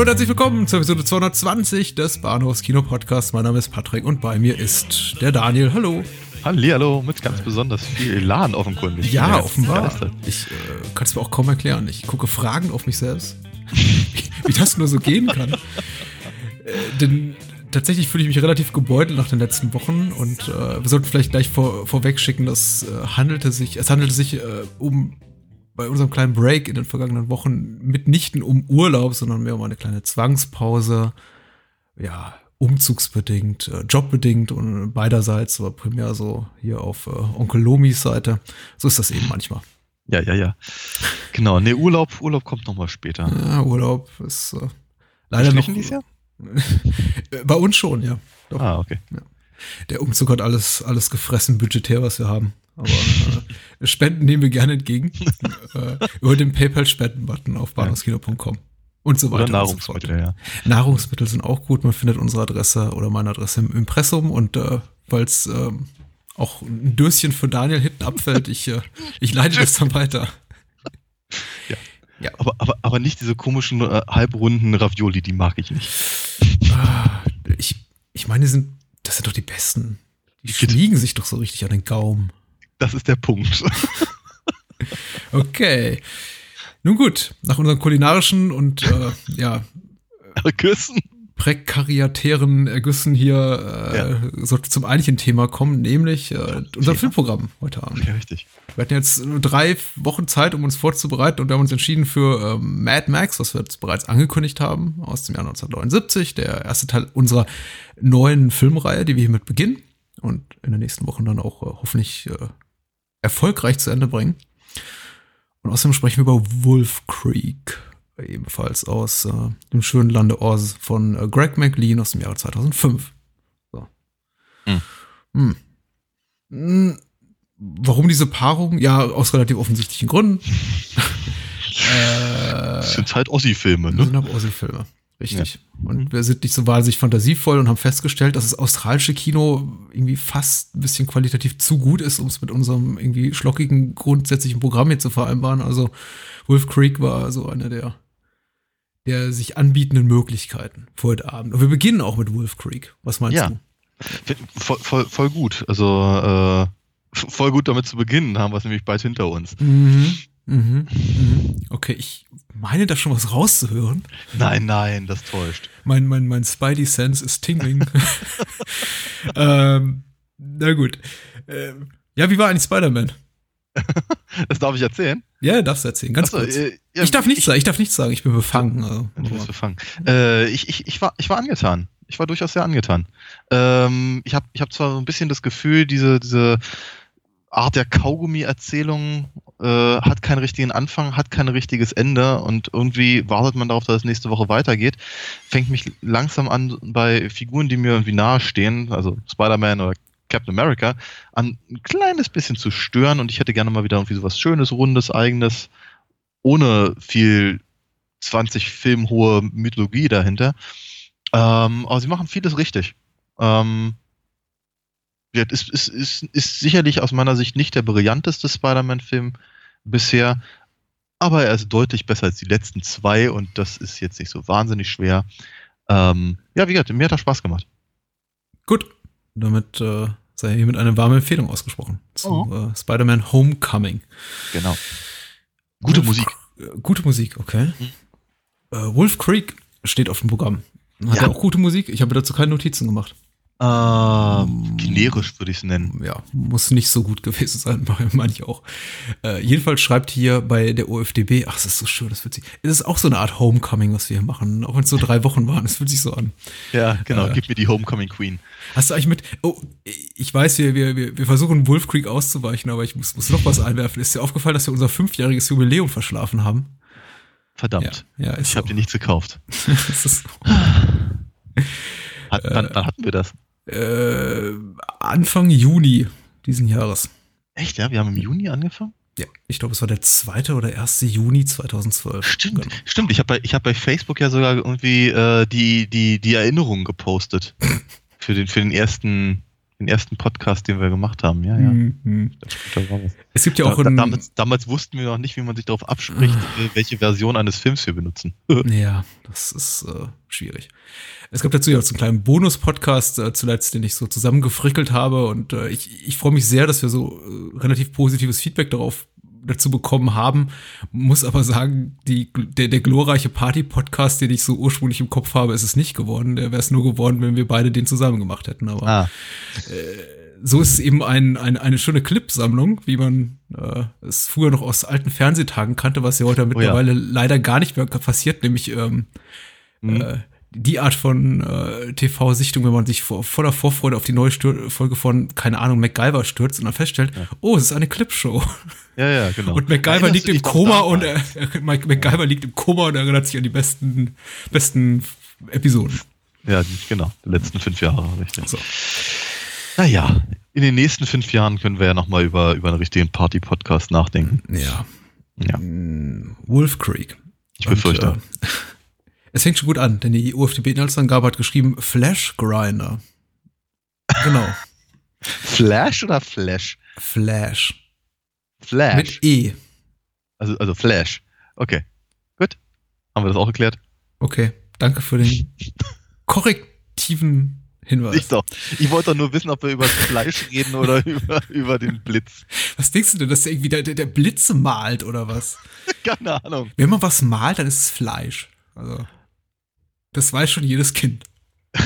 Hallo und herzlich willkommen zur Episode 220 des Bahnhofs Kino Podcasts. Mein Name ist Patrick und bei mir ist der Daniel. Hallo. Hallihallo, mit ganz besonders viel Elan offenkundig. Ja, ja offenbar. Ich äh, kann es mir auch kaum erklären. Ich gucke fragend auf mich selbst, wie, wie das nur so gehen kann. Äh, denn tatsächlich fühle ich mich relativ gebeutelt nach den letzten Wochen und äh, wir sollten vielleicht gleich vor, vorweg schicken, dass äh, handelte sich, es handelte sich äh, um bei unserem kleinen Break in den vergangenen Wochen mitnichten um Urlaub, sondern mehr um eine kleine Zwangspause. Ja, umzugsbedingt, äh, jobbedingt und beiderseits, aber primär so hier auf äh, Onkel Lomis Seite. So ist das eben manchmal. Ja, ja, ja. Genau, nee, Urlaub, Urlaub kommt nochmal später. Ja, Urlaub ist äh, leider noch. Dieses Jahr? bei uns schon, ja. Doch. Ah, okay. Ja. Der Umzug hat alles, alles gefressen, budgetär, was wir haben. Aber äh, Spenden nehmen wir gerne entgegen. äh, über den PayPal-Spenden-Button auf bahnhofskino.com. Und so weiter. Oder Nahrungsmittel, so ja. Nahrungsmittel sind auch gut. Man findet unsere Adresse oder meine Adresse im Impressum und äh, falls äh, auch ein Döschen für Daniel hinten abfällt, ich, äh, ich leite das dann weiter. Ja. ja. Aber, aber, aber nicht diese komischen äh, halbrunden Ravioli, die mag ich nicht. Ah, ich, ich meine, die sind, das sind doch die besten. Die schmiegen sich doch so richtig an den Gaumen. Das ist der Punkt. okay. Nun gut, nach unseren kulinarischen und äh, ja Ergüssen. prekariatären Ergüssen hier äh, ja. sollte zum eigentlichen Thema kommen, nämlich äh, unser ja. Filmprogramm heute Abend. Ja, richtig. Wir hatten jetzt drei Wochen Zeit, um uns vorzubereiten und wir haben uns entschieden für ähm, Mad Max, was wir jetzt bereits angekündigt haben, aus dem Jahr 1979, der erste Teil unserer neuen Filmreihe, die wir hiermit beginnen und in den nächsten Wochen dann auch äh, hoffentlich äh, erfolgreich zu Ende bringen. Und außerdem sprechen wir über Wolf Creek, ebenfalls aus äh, dem schönen Lande Oz von äh, Greg McLean aus dem Jahre 2005. So. Hm. Hm. Hm. Warum diese Paarung? Ja, aus relativ offensichtlichen Gründen. äh, das sind halt Ossi-Filme, ne? Das sind auch Ossi-Filme. Richtig. Ja. Und wir sind nicht so wahnsinnig fantasievoll und haben festgestellt, dass das australische Kino irgendwie fast ein bisschen qualitativ zu gut ist, um es mit unserem irgendwie schlockigen grundsätzlichen Programm hier zu vereinbaren. Also Wolf Creek war so einer der, der sich anbietenden Möglichkeiten für heute Abend. Und wir beginnen auch mit Wolf Creek. Was meinst ja. du? Voll, voll, voll gut. Also äh, voll gut damit zu beginnen, haben wir es nämlich bald hinter uns. Mhm. Mhm. Mhm. Okay, ich meine da schon was rauszuhören. Nein, nein, das täuscht. Mein, mein, mein Spidey Sense ist tingling. ähm, na gut. Ähm, ja, wie war eigentlich Spider-Man? das darf ich erzählen? Ja, darfst du erzählen, ganz Achso, kurz. Äh, ja, ich darf nichts sagen, ich darf nichts sagen, ich bin befangen. Also, du bist befangen. Äh, ich, ich, ich, war, ich war angetan. Ich war durchaus sehr angetan. Ähm, ich habe ich hab zwar so ein bisschen das Gefühl, diese, diese Art der Kaugummi-Erzählung äh, hat keinen richtigen Anfang, hat kein richtiges Ende und irgendwie wartet man darauf, dass es nächste Woche weitergeht. Fängt mich langsam an bei Figuren, die mir irgendwie nahestehen, also Spider-Man oder Captain America, an ein kleines bisschen zu stören und ich hätte gerne mal wieder irgendwie so was Schönes, Rundes, Eigenes, ohne viel 20 Film hohe Mythologie dahinter. Ähm, aber sie machen vieles richtig. Ähm, ist, ist, ist, ist sicherlich aus meiner Sicht nicht der brillanteste Spider-Man-Film bisher, aber er ist deutlich besser als die letzten zwei und das ist jetzt nicht so wahnsinnig schwer. Ähm, ja, wie gesagt, mir hat er Spaß gemacht. Gut, damit äh, sei hiermit eine warme Empfehlung ausgesprochen zu oh. äh, Spider-Man Homecoming. Genau. Gute Wolf, Musik. Gute Musik, okay. Mhm. Äh, Wolf Creek steht auf dem Programm. Hat ja. er auch gute Musik? Ich habe dazu keine Notizen gemacht. Ähm, generisch würde ich es nennen. Ja, muss nicht so gut gewesen sein, meine ich auch. Äh, jedenfalls schreibt hier bei der OFDB, ach, das ist so schön, das fühlt sich, es ist auch so eine Art Homecoming, was wir hier machen, auch wenn es so drei Wochen waren, es fühlt sich so an. Ja, genau, äh, gib mir die Homecoming Queen. Hast du eigentlich mit, oh, ich weiß, wir, wir, wir versuchen Wolf Creek auszuweichen, aber ich muss, muss noch was einwerfen. Ist dir aufgefallen, dass wir unser fünfjähriges Jubiläum verschlafen haben? Verdammt. Ja, ja ich habe dir nichts gekauft. das ist Hat, wann, wann hatten wir das? Äh, Anfang Juni diesen Jahres. Echt, ja? Wir haben im Juni angefangen? Ja, ich glaube, es war der zweite oder erste Juni 2012. Stimmt, genau. stimmt. Ich habe bei, hab bei Facebook ja sogar irgendwie äh, die, die, die Erinnerungen gepostet. für, den, für den ersten den ersten Podcast, den wir gemacht haben. Ja, ja. Mhm. Es gibt ja auch da, da, damals, damals, wussten wir noch nicht, wie man sich darauf abspricht, äh, welche Version eines Films wir benutzen. ja, das ist äh, schwierig. Es gab dazu ja auch so einen kleinen Bonus-Podcast äh, zuletzt, den ich so zusammengefrickelt habe und äh, ich, ich freue mich sehr, dass wir so äh, relativ positives Feedback darauf dazu bekommen haben. Muss aber sagen, die, der, der glorreiche Party-Podcast, den ich so ursprünglich im Kopf habe, ist es nicht geworden. Der wäre es nur geworden, wenn wir beide den zusammen gemacht hätten. Aber ah. äh, so ist es eben ein, ein, eine schöne Clipsammlung, wie man äh, es früher noch aus alten Fernsehtagen kannte, was ja heute mittlerweile oh ja. leider gar nicht mehr passiert, nämlich ähm, mhm. äh, die Art von äh, TV-Sichtung, wenn man sich vor, voller Vorfreude auf die neue Stür Folge von, keine Ahnung, MacGyver stürzt und dann feststellt, ja. oh, es ist eine Clipshow. Ja, ja, genau. Und MacGyver liegt im Koma und er, MacGyver liegt im Koma und erinnert sich an die besten, besten Episoden. Ja, genau, die letzten fünf Jahre, richtig. So. Naja, in den nächsten fünf Jahren können wir ja nochmal über, über einen richtigen Party-Podcast nachdenken. Ja. ja. Wolf Creek. Ich befürchte. Und, äh, es fängt schon gut an, denn die UFDB-Inhaltsangabe hat geschrieben Flash Grinder. Genau. Flash oder Flash? Flash. Flash. Mit E. Also, also Flash. Okay. Gut. Haben wir das auch geklärt? Okay. Danke für den korrektiven Hinweis. Ich, doch. ich wollte doch nur wissen, ob wir über das Fleisch reden oder über, über den Blitz. Was denkst du denn, dass der irgendwie der, der Blitz malt oder was? Keine Ahnung. Wenn man was malt, dann ist es Fleisch. Also. Das weiß schon jedes Kind.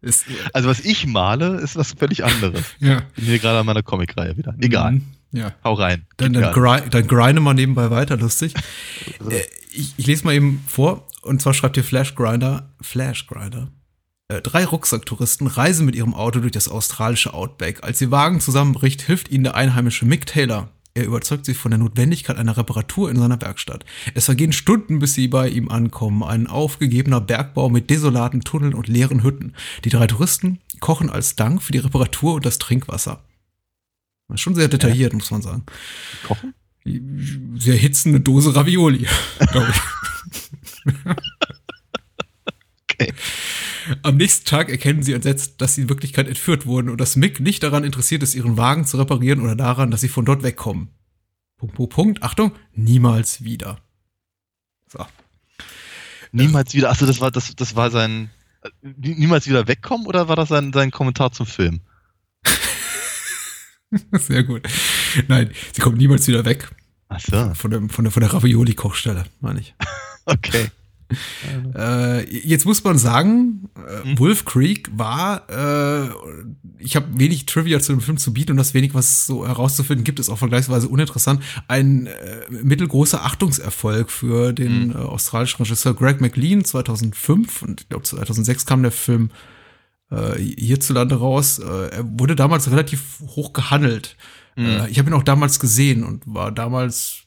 ist, also was ich male, ist was völlig anderes. Ja. Bin hier gerade an meiner Comicreihe wieder. Egal. Mhm. Ja. Hau rein. Dann, dann, grind, dann grinde mal nebenbei weiter, lustig. äh, ich, ich, lese mal eben vor, und zwar schreibt hier Flash Grinder, Flash Grinder. Äh, drei Rucksacktouristen reisen mit ihrem Auto durch das australische Outback. Als ihr Wagen zusammenbricht, hilft ihnen der einheimische Mick Taylor. Er überzeugt sie von der Notwendigkeit einer Reparatur in seiner Werkstatt. Es vergehen Stunden, bis sie bei ihm ankommen. Ein aufgegebener Bergbau mit desolaten Tunneln und leeren Hütten. Die drei Touristen kochen als Dank für die Reparatur und das Trinkwasser. Schon sehr detailliert, ja. muss man sagen. Kochen? Sie erhitzen eine Dose Ravioli, glaube ich. okay. Am nächsten Tag erkennen sie entsetzt, dass sie in Wirklichkeit entführt wurden und dass Mick nicht daran interessiert ist, ihren Wagen zu reparieren oder daran, dass sie von dort wegkommen. Punkt, Punkt, Punkt. Achtung, niemals wieder. So. Niemals wieder. Achso, das war, das, das war sein. Niemals wieder wegkommen oder war das sein, sein Kommentar zum Film? Sehr gut. Nein, sie kommen niemals wieder weg. Ach so. Von, dem, von der, von der Ravioli-Kochstelle, meine ich. okay. Äh, jetzt muss man sagen, äh, hm? Wolf Creek war, äh, ich habe wenig Trivia zu dem Film zu bieten und das wenig, was so herauszufinden gibt, ist auch vergleichsweise uninteressant. Ein äh, mittelgroßer Achtungserfolg für den hm. äh, australischen Regisseur Greg McLean 2005 und ich glaube 2006 kam der Film äh, hierzulande raus. Er wurde damals relativ hoch gehandelt. Mhm. ich habe ihn auch damals gesehen und war damals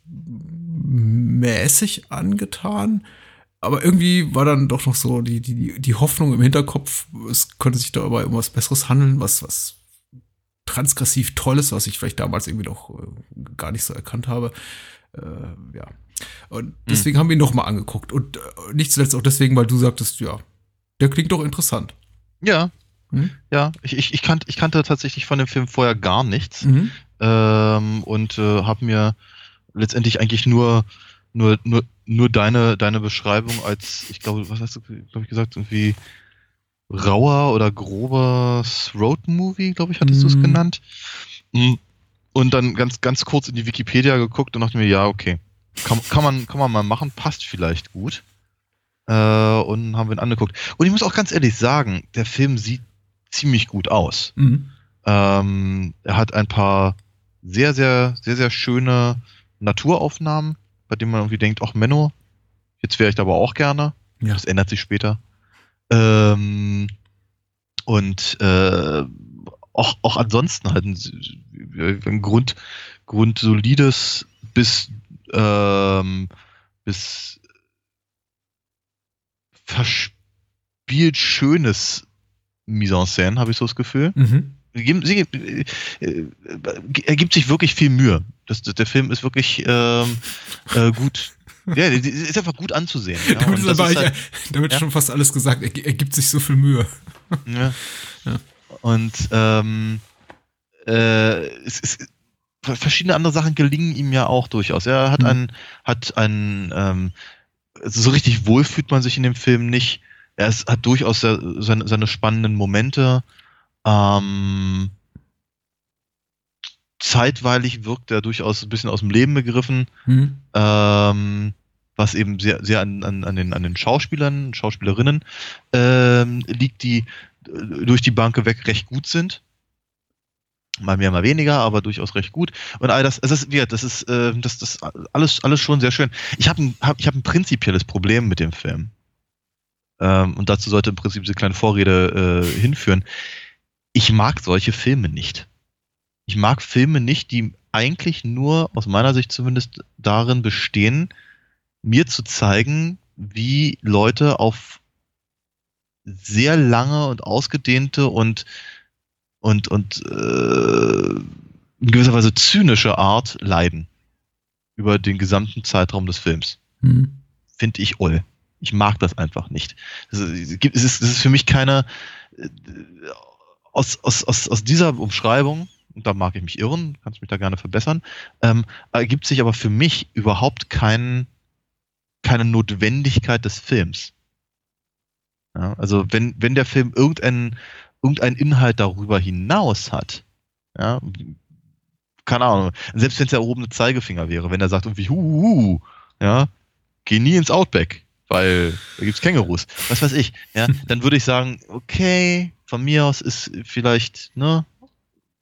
mäßig angetan aber irgendwie war dann doch noch so die, die, die Hoffnung im Hinterkopf, es könnte sich da aber um was Besseres handeln, was, was transgressiv Tolles, was ich vielleicht damals irgendwie noch äh, gar nicht so erkannt habe. Äh, ja. Und hm. deswegen hm. haben wir ihn nochmal angeguckt. Und äh, nicht zuletzt auch deswegen, weil du sagtest, ja, der klingt doch interessant. Ja. Hm? Ja, ich, ich, ich, kannte, ich kannte tatsächlich von dem Film vorher gar nichts. Mhm. Ähm, und äh, habe mir letztendlich eigentlich nur, nur, nur nur deine, deine Beschreibung als, ich glaube, was hast du, glaube ich, gesagt, irgendwie rauer oder grober Road-Movie, glaube ich, hattest mm. du es mhm. genannt. Mm. Und dann ganz, ganz kurz in die Wikipedia geguckt und dachte mir, ja, okay. Kann, kann, man, kann man mal machen, passt vielleicht gut. Äh, und haben wir ihn angeguckt. Und ich muss auch ganz ehrlich sagen, der Film sieht ziemlich gut aus. Mhm. Ähm, er hat ein paar sehr, sehr, sehr, sehr schöne Naturaufnahmen bei dem man irgendwie denkt, ach Menno, jetzt wäre ich aber auch gerne. Ja. Das ändert sich später. Ähm, und äh, auch, auch ansonsten halt ein, ein Grund, grundsolides bis, ähm, bis verspielt schönes Mise en scène, habe ich so das Gefühl. Mhm. Sie, äh, äh, er gibt sich wirklich viel Mühe. Das, das, der Film ist wirklich ähm, äh, gut. Ja, ist einfach gut anzusehen. Ja, damit halt- damit ja. schon fast alles gesagt. Er, er gibt sich so viel Mühe. Ja. Ja. Und ähm, äh, es ist, verschiedene andere Sachen gelingen ihm ja auch durchaus. Er hat Mhm. einen, hat einen, ähm, so richtig wohl fühlt man sich in dem Film nicht. Er ist, hat durchaus seine, seine spannenden Momente. Ähm, zeitweilig wirkt er durchaus ein bisschen aus dem Leben begriffen Mhm. ähm, was eben sehr, sehr an, an, an, den, an den Schauspielern, Schauspielerinnen ähm, liegt, die äh, durch die Bank weg recht gut sind. Mal mehr, mal weniger, aber durchaus recht gut. Und all das, es ist, gesagt, das ist, äh, das, das alles, alles schon sehr schön. Ich habe ein, hab, ich hab ein prinzipielles Problem mit dem Film. Ähm, und dazu sollte im Prinzip diese kleine Vorrede äh, hinführen. Ich mag solche Filme nicht. Ich mag Filme nicht, die eigentlich nur, aus meiner Sicht zumindest, darin bestehen, mir zu zeigen, wie Leute auf sehr lange und ausgedehnte und und und äh, in gewisser Weise zynische Art leiden über den gesamten Zeitraum des Films. Mhm. Finde ich oll. Ich mag das einfach nicht. Es ist, es gibt- es ist, es ist für mich keine äh, aus, aus, aus, aus dieser Umschreibung, und da mag ich mich irren, kannst mich da gerne verbessern, ähm, ergibt sich aber für mich überhaupt kein, keine Notwendigkeit des Films. Ja, also wenn, wenn der Film irgendeinen irgendeinen Inhalt darüber hinaus hat, ja, keine Ahnung, selbst wenn es der erhobene Zeigefinger wäre, wenn er sagt irgendwie, huhuhu, ja, geh nie ins Outback, weil da gibt's Kängurus, was weiß ich, ja, dann würde ich sagen, okay, von mir aus ist vielleicht, ne,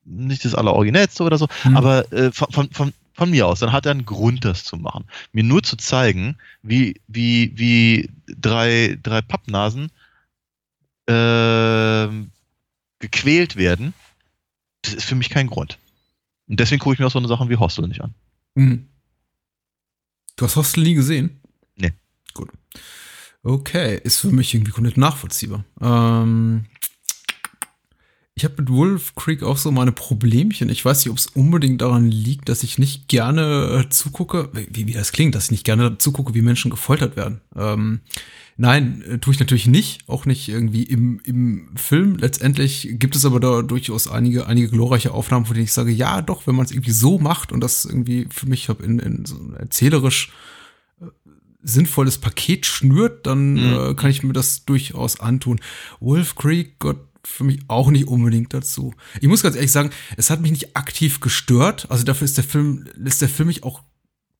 nicht das alleroriginellste oder so, Mhm. aber äh, von, von, von, von mir aus, dann hat er einen Grund, das zu machen. Mir nur zu zeigen, wie, wie, wie drei, drei Pappnasen ähm, gequält werden, das ist für mich kein Grund. Und deswegen gucke ich mir auch so eine Sachen wie Hostel nicht an. Mhm. Du hast Hostel nie gesehen? Nee. Gut. Okay, ist für mich irgendwie komplett nachvollziehbar. Ähm, ich habe mit Wolf Creek auch so meine Problemchen. Ich weiß nicht, ob es unbedingt daran liegt, dass ich nicht gerne äh, zugucke, wie, wie das klingt, dass ich nicht gerne zugucke, wie Menschen gefoltert werden. Ähm, nein, äh, tue ich natürlich nicht, auch nicht irgendwie im, im Film. Letztendlich gibt es aber da durchaus einige, einige glorreiche Aufnahmen, von denen ich sage, ja, doch, wenn man es irgendwie so macht und das irgendwie für mich in, in so erzählerisch äh, sinnvolles Paket schnürt, dann Mhm. äh, kann ich mir das durchaus antun. Wolf Creek, Gott, für mich auch nicht unbedingt dazu. Ich muss ganz ehrlich sagen, es hat mich nicht aktiv gestört. Also dafür ist der Film, ist der Film mich auch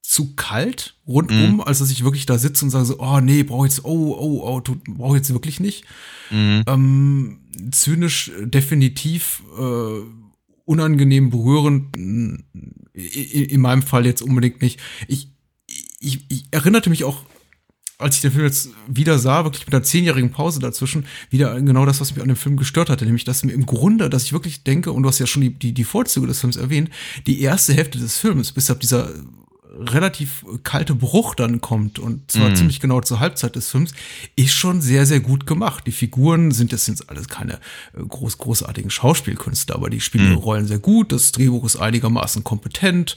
zu kalt rundum, Mhm. als dass ich wirklich da sitze und sage so, oh nee, brauche jetzt, oh, oh, oh, tut- brauche jetzt wirklich nicht. Mhm. Ähm, zynisch definitiv äh, unangenehm berührend, in, in meinem Fall jetzt unbedingt nicht. Ich, ich, ich erinnerte mich auch, als ich den Film jetzt wieder sah, wirklich mit einer zehnjährigen Pause dazwischen, wieder genau das, was mich an dem Film gestört hatte, nämlich dass mir im Grunde, dass ich wirklich denke, und du hast ja schon die, die, die Vorzüge des Films erwähnt, die erste Hälfte des Films, bis ab dieser relativ kalte Bruch dann kommt und zwar Mhm. ziemlich genau zur Halbzeit des Films, ist schon sehr, sehr gut gemacht. Die Figuren sind jetzt sind alles keine äh, groß, großartigen Schauspielkünstler, aber die spielen ihre Rollen sehr gut. Das Drehbuch ist einigermaßen kompetent.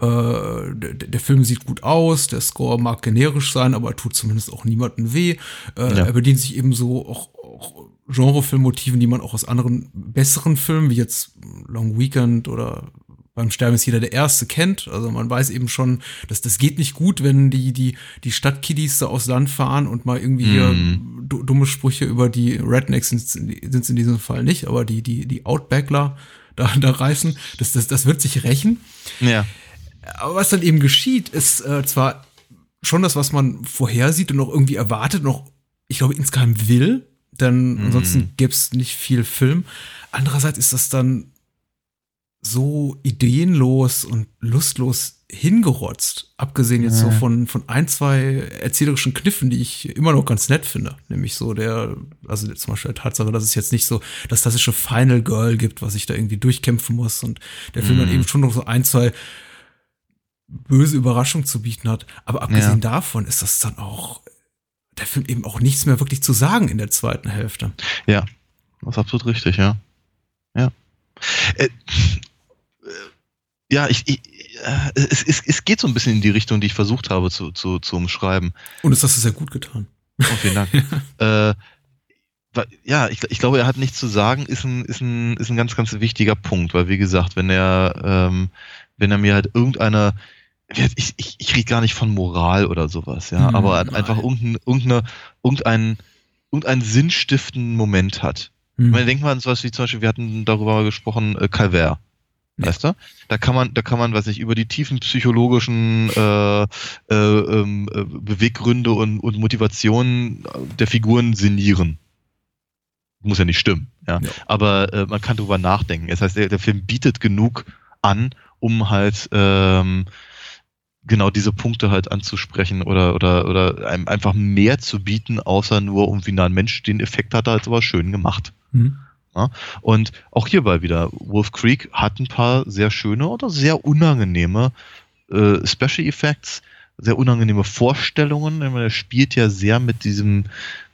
Äh, der, der Film sieht gut aus. Der Score mag generisch sein, aber tut zumindest auch niemandem weh. Äh, Ja. Er bedient sich ebenso auch, auch Genrefilmmotiven, die man auch aus anderen besseren Filmen, wie jetzt Long Weekend oder beim Sterben ist jeder der Erste kennt. Also man weiß eben schon, dass das geht nicht gut, wenn die, die, die Stadtkiddies da aus Land fahren und mal irgendwie hier Mhm. du- dumme Sprüche über die Rednecks sind es in diesem Fall nicht, aber die, die, die Outbackler da, da reißen. Das, das, das wird sich rächen. Ja. Aber was dann eben geschieht, ist äh, zwar schon das, was man vorhersieht und auch irgendwie erwartet, auch, ich glaube, insgeheim will, denn Mhm. ansonsten gäbe es nicht viel Film. Andererseits ist das dann so ideenlos und lustlos hingerotzt, abgesehen jetzt so Ja. von, von ein, zwei erzählerischen Kniffen, die ich immer noch ganz nett finde. Nämlich so der, also zum Beispiel der Tatsache, dass es jetzt nicht so das klassische Final Girl gibt, was ich da irgendwie durchkämpfen muss und der Film dann Mhm. eben schon noch so ein, zwei böse Überraschungen zu bieten hat. Aber abgesehen davon ist das dann auch, der Film eben auch nichts mehr wirklich zu sagen in der zweiten Hälfte. Ja. Das ist absolut richtig, ja. Ja. Ja, ich, ich äh, es, es, es geht so ein bisschen in die Richtung, die ich versucht habe zu, zu, zu umschreiben. Und das hast du sehr gut getan. Oh, vielen Dank. äh, ja, ich, ich glaube, er hat nichts zu sagen, ist ein, ist ein, ist ein ganz, ganz wichtiger Punkt, weil wie gesagt, wenn er, ähm, wenn er mir halt irgendeine, ich, ich, ich rede gar nicht von Moral oder sowas, ja, hm, aber nein. einfach irgendein, irgendeine, irgendein, irgendeinen sinnstiftenden Moment hat. Ich meine, denk mal an sowas wie zum Beispiel, wir hatten darüber gesprochen, äh, Calvert. Weißt du? Da kann man, da kann man, weiß ich, über die tiefen psychologischen äh, äh, ähm, äh, Beweggründe und, und Motivationen der Figuren sinnieren. Muss ja nicht stimmen, ja. ja. Aber äh, man kann darüber nachdenken. Das heißt, der, der Film bietet genug an, um halt ähm, genau diese Punkte halt anzusprechen oder oder oder einem einfach mehr zu bieten, außer nur irgendwie na, ein Mensch den Effekt hat er halt aber schön gemacht. Mhm. Ja? Und auch hierbei wieder, Wolf Creek hat ein paar sehr schöne oder sehr unangenehme äh, Special Effects, sehr unangenehme Vorstellungen. Er spielt ja sehr mit diesem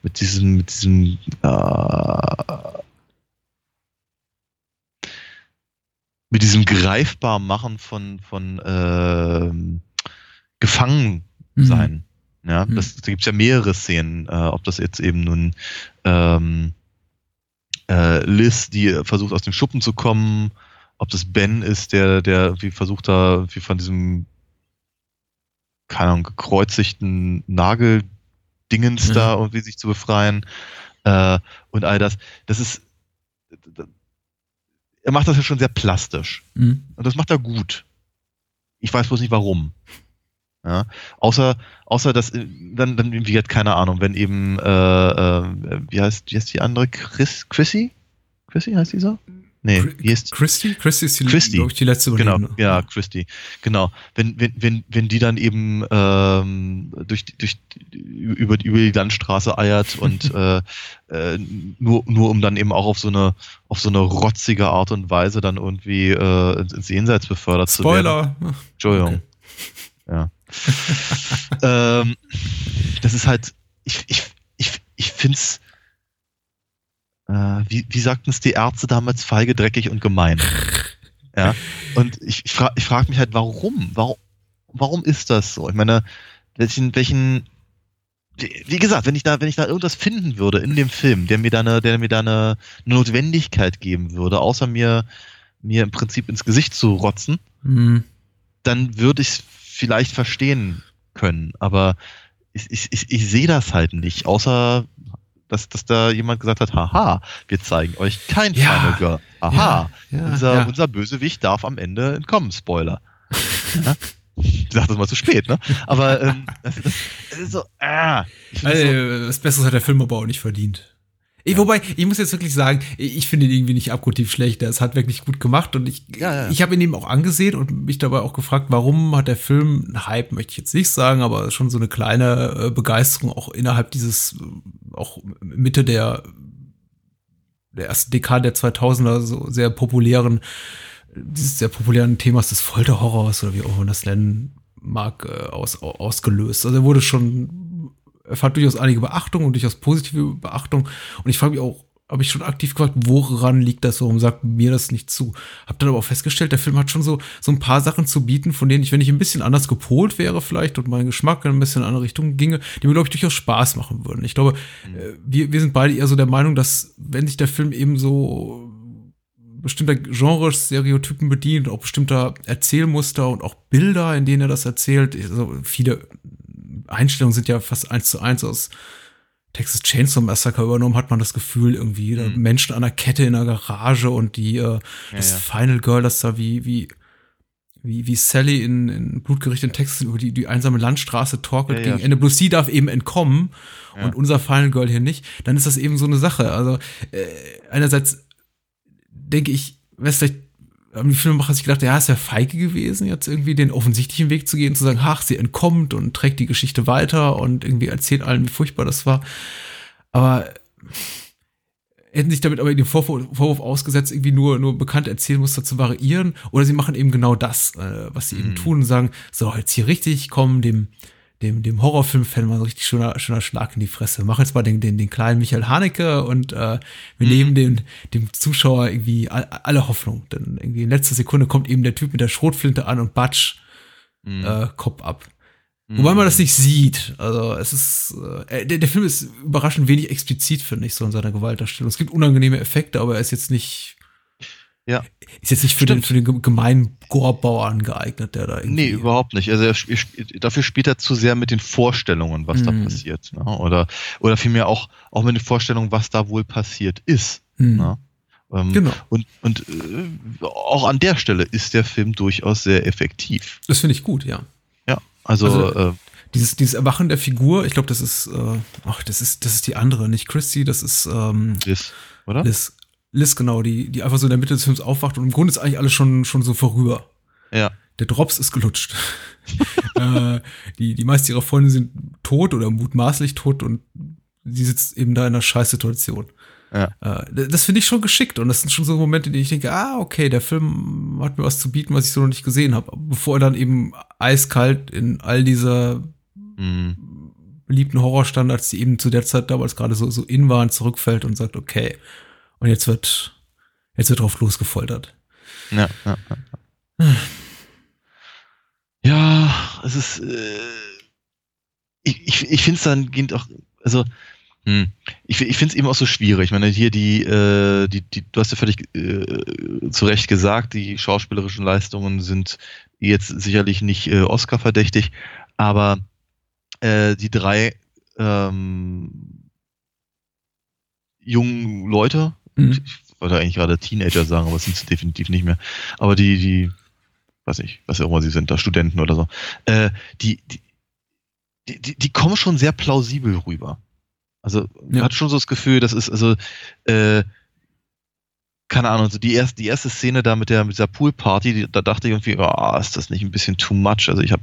mit diesem, mit diesem äh, mit diesem greifbar machen von, von äh, Gefangensein. Mhm. Ja, mhm. das, da gibt es ja mehrere Szenen, äh, ob das jetzt eben nun ähm, äh, Liz, die versucht aus dem Schuppen zu kommen, ob das Ben ist, der, der wie versucht da, wie von diesem, keine Ahnung, gekreuzigten Nagel Dingens mhm. da irgendwie sich zu befreien äh, und all das. Das ist, er macht das ja schon sehr plastisch. Mhm. Und das macht er gut. Ich weiß bloß nicht warum. Ja, außer, außer dass, dann, dann wie hat keine Ahnung, wenn eben, äh, äh, wie heißt, wie heißt die andere? Chris, Chrissy? Chrissy heißt die so? Nee, wie ist Christy? Christy ist die, Christy. ich, die letzte Genau, ja, Christy. Genau. Wenn, wenn, wenn, wenn die dann eben ähm, durch, durch, über, über die Landstraße eiert und äh, äh, nur, nur um dann eben auch auf so eine auf so eine rotzige Art und Weise dann irgendwie äh, ins Jenseits befördert Spoiler. zu werden. Entschuldigung. Okay. Ja. ähm, das ist halt, ich, ich, ich, ich finde es äh, wie, wie sagten es die Ärzte damals, feige, dreckig und gemein. ja. Und ich, ich frage ich frag mich halt, warum? warum? Warum ist das so? Ich meine, welchen, welchen, wie gesagt, wenn ich da, wenn ich da irgendwas finden würde in dem Film, der mir da eine, der mir da eine Notwendigkeit geben würde, außer mir, mir im Prinzip ins Gesicht zu rotzen, mhm. dann würde ich es vielleicht verstehen können. Aber ich, ich, ich, ich sehe das halt nicht, außer dass, dass da jemand gesagt hat, haha, wir zeigen euch kein ja, Final Girl. Aha, ja, ja, unser, unser Bösewicht darf am Ende entkommen. Spoiler. Ich sag das mal zu spät, ne? Aber ähm, das, das, das ist so, ah. Also, so, das Besseres hat der Film aber auch nicht verdient. Ich, wobei, ich muss jetzt wirklich sagen, ich finde ihn irgendwie nicht abgrundtief schlecht. Er halt wirklich gut gemacht und ich, ja, ja. ich habe ihn eben auch angesehen und mich dabei auch gefragt, warum hat der Film einen Hype, möchte ich jetzt nicht sagen, aber schon so eine kleine äh, Begeisterung auch innerhalb dieses, äh, auch Mitte der, der ersten Dekade der 2000er so sehr populären, dieses sehr populären Themas des Folterhorrors oder wie auch man das nennen mag, äh, aus, ausgelöst. Also er wurde schon erfahrt durchaus einige Beachtung und durchaus positive Beachtung. Und ich frage mich auch, habe ich schon aktiv gefragt, woran liegt das? Warum sagt mir das nicht zu? Hab dann aber auch festgestellt, der Film hat schon so, so ein paar Sachen zu bieten, von denen ich, wenn ich ein bisschen anders gepolt wäre vielleicht und mein Geschmack in ein bisschen in eine andere Richtung ginge, die mir, glaube ich, durchaus Spaß machen würden. Ich glaube, mhm. Äh, wir, wir sind beide eher so der Meinung, dass, wenn sich der Film eben so bestimmter Genres, Stereotypen bedient, auch bestimmter Erzählmuster und auch Bilder, in denen er das erzählt, also viele Einstellungen sind ja fast eins zu eins aus Texas Chainsaw Massacre übernommen, hat man das Gefühl, irgendwie mhm. Menschen an der Kette in der Garage und die, äh, ja, das ja. Final Girl, das da wie, wie, wie, wie Sally in, in Blutgericht in Texas über die, die einsame Landstraße torkelt ja, gegen Ende. Bloß sie darf eben entkommen und unser Final Girl hier nicht. Dann ist das eben so eine Sache. Also, äh, einerseits denke ich, wäre es vielleicht haben die Filmemacher sich gedacht, ja, ist ja feige gewesen, jetzt irgendwie den offensichtlichen Weg zu gehen, zu sagen, ach, sie entkommt und trägt die Geschichte weiter und irgendwie erzählt allen, wie furchtbar das war. Aber hätten sich damit aber den Vorwurf, Vorwurf ausgesetzt, irgendwie nur, nur bekannte Erzählmuster zu variieren, oder sie machen eben genau das, äh, was sie mhm. eben tun und sagen, so, jetzt hier richtig, kommen dem, dem, dem Horrorfilm-Fan mal so richtig schöner, schöner Schlag in die Fresse. Mach jetzt mal den, den, den kleinen Michael Haneke und äh, wir Mhm. nehmen dem, dem Zuschauer irgendwie all, alle Hoffnung. Denn irgendwie in letzter Sekunde kommt eben der Typ mit der Schrotflinte an und batsch, Mhm. äh, Kopf ab. Wobei man das nicht sieht. Also es ist, äh, der, der Film ist überraschend wenig explizit, finde ich, so in seiner Gewaltdarstellung. Es gibt unangenehme Effekte, aber er ist jetzt nicht, Ja. ist jetzt nicht für den, für den gemeinen Gorbauern geeignet, der da irgendwie. Nee, überhaupt nicht. Also sp dafür spielt er zu sehr mit den Vorstellungen, was da Mhm. passiert. Ne? Oder, oder vielmehr auch, auch mit den Vorstellungen, was da wohl passiert ist. Hm. Ne? Ähm, Genau. Und, und äh, auch an der Stelle ist der Film durchaus sehr effektiv. Das finde ich gut, ja. Ja, also, Also- äh, Dieses, dieses Erwachen der Figur, ich glaube, das ist, äh, ach, das ist, das ist die andere, nicht Christy, das ist ähm, Liz, oder? Liz. Liz, genau, die, die einfach so in der Mitte des Films aufwacht und im Grunde ist eigentlich alles schon, schon so vorüber. Ja. Der Drops ist gelutscht. äh, die, die meisten ihrer Freunde sind tot oder mutmaßlich tot und sie sitzt eben da in einer Scheißsituation. Ja. Äh, das finde ich schon geschickt und das sind schon so Momente, in denen ich denke, ah, okay, der Film hat mir was zu bieten, was ich so noch nicht gesehen habe. Bevor er dann eben eiskalt in all dieser Mhm. beliebten Horrorstandards, die eben zu der Zeit damals gerade so, so in waren, zurückfällt und sagt, okay, und jetzt wird, jetzt wird drauf losgefoltert. Ja, ja, ja. ja, es ist, äh, ich, ich, ich finde es dann geht auch, also, hm, ich, ich finde es eben auch so schwierig. Ich meine, hier die, äh, die, die, du hast ja völlig äh, zu Recht gesagt, die schauspielerischen Leistungen sind jetzt sicherlich nicht äh, Oscar-verdächtig, aber äh, die drei ähm, jungen Leute, Mhm. ich wollte eigentlich gerade Teenager sagen, aber es sind sie definitiv nicht mehr. Aber die, die, weiß ich, was auch immer sie sind, da Studenten oder so, äh, die, die, die, die, kommen schon sehr plausibel rüber. Also man Ja. hat schon so das Gefühl, das ist also, äh, keine Ahnung, so die erste, die erste Szene da mit der, mit dieser Poolparty, die, da dachte ich irgendwie, ah, ist das nicht ein bisschen too much? Also ich habe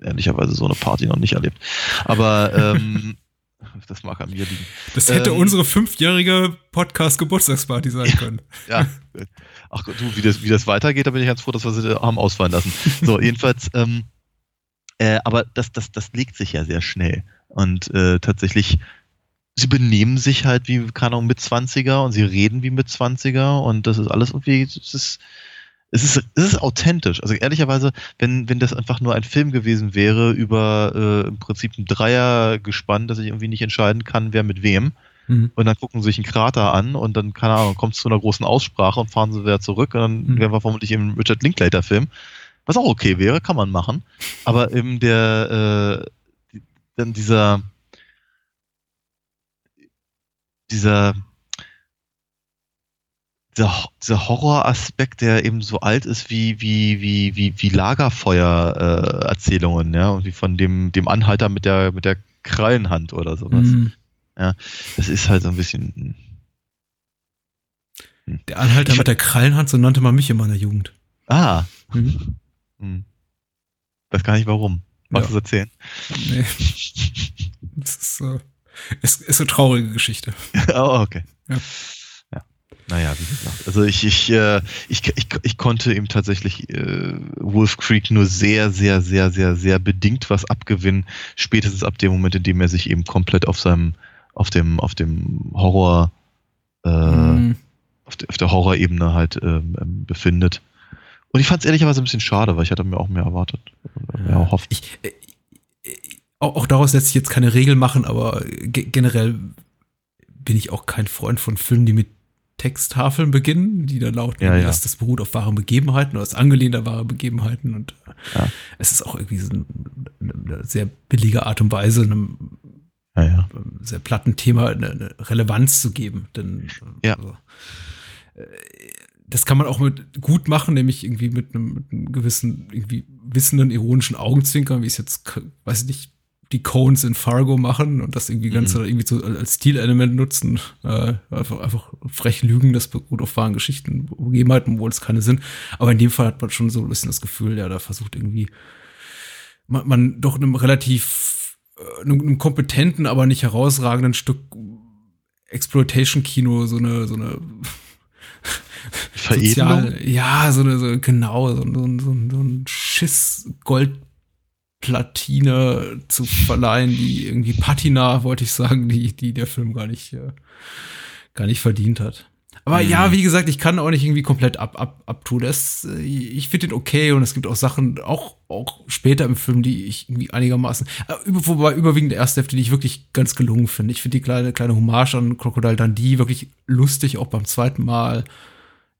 ehrlicherweise so eine Party noch nicht erlebt. Aber ähm, das mag an mir liegen. Das hätte Ähm, unsere fünfjährige Podcast-Geburtstagsparty sein können. Ja. Ach Gott, du, wie das, wie das weitergeht, da bin ich ganz froh, dass wir sie haben ausfallen lassen. So, jedenfalls, ähm, äh, aber das, das, das legt sich ja sehr schnell. Und äh, tatsächlich, sie benehmen sich halt wie, keine Ahnung, mit 20er und sie reden wie mit 20er und das ist alles irgendwie, es ist, es ist, es ist authentisch. Also ehrlicherweise, wenn, wenn das einfach nur ein Film gewesen wäre über äh, im Prinzip ein Dreiergespann, dass ich irgendwie nicht entscheiden kann, wer mit wem, Mhm. und dann gucken sie sich einen Krater an und dann, keine Ahnung, kommt es zu einer großen Aussprache und fahren sie wieder zurück und dann Mhm. wären wir vermutlich im Richard Linklater-Film. Was auch okay wäre, kann man machen. Aber eben der, äh, dann dieser, dieser, dieser, Ho- dieser Horroraspekt, der eben so alt ist wie, wie, wie, wie, wie Lagerfeuer-Erzählungen, äh, Erzählungen, ja, und wie von dem, dem Anhalter mit der, mit der Krallenhand oder sowas. Mhm. Das ist halt so ein bisschen. Der Anhalter Ich- mit der Krallenhand, so nannte man mich in meiner Jugend. Ah, Mhm. hm. weiß gar nicht warum. Magst Ja. du es erzählen? Nee, das ist, äh, ist, ist eine traurige Geschichte. oh, okay. Ja. Ja. Naja, wie gesagt. Also ich, ich, äh, ich, ich, ich konnte ihm tatsächlich äh, Wolf Creek nur sehr, sehr, sehr, sehr, sehr bedingt was abgewinnen. Spätestens ab dem Moment, in dem er sich eben komplett auf seinem, auf dem, auf dem Horror, äh, Mhm. auf, der, auf der Horrorebene halt ähm, ähm, befindet. Und ich fand es ehrlicherweise ein bisschen schade, weil ich hatte mir auch mehr erwartet. Mehr erhofft. Ich, äh, äh, auch, auch daraus lässt sich jetzt keine Regel machen, aber ge generell bin ich auch kein Freund von Filmen, die mit Texttafeln beginnen, die dann lauten, Ja, ja. dass das beruht auf wahren Begebenheiten oder ist angelehnt an wahre Begebenheiten und Ja. es ist auch irgendwie so eine, eine sehr billige Art und Weise, einem Ja, sehr platten Thema eine, eine Relevanz zu geben. Denn Ja. also, äh, das kann man auch mit gut machen, nämlich irgendwie mit einem, mit einem gewissen, irgendwie wissenden, ironischen Augenzwinkern, wie es jetzt, weiß ich nicht, die Cones in Fargo machen und das irgendwie ganz Mhm. irgendwie so als Stilelement nutzen, äh, einfach, einfach frech lügen, das beruht auf wahren Geschichten, Begebenheiten, obwohl es keine sind. Aber in dem Fall hat man schon so ein bisschen das Gefühl, ja, da versucht irgendwie man, man doch einem relativ, äh, einem, einem kompetenten, aber nicht herausragenden Stück Exploitation-Kino so eine, so eine Veredelung? ja, so eine, so, genau, so, so, so, so ein Schiss Gold Platine zu verleihen, die irgendwie Patina, wollte ich sagen, die, die der Film gar nicht, äh, gar nicht verdient hat. Aber mhm. ja, wie gesagt, ich kann auch nicht irgendwie komplett ab, ab, abtun. Das, äh, ich finde den okay und es gibt auch Sachen, auch, auch später im Film, die ich irgendwie einigermaßen, äh, wobei überwiegend der erste Hälfte, die ich wirklich ganz gelungen finde. Ich finde die kleine, kleine Hommage an Crocodile Dundee wirklich lustig, auch beim zweiten Mal.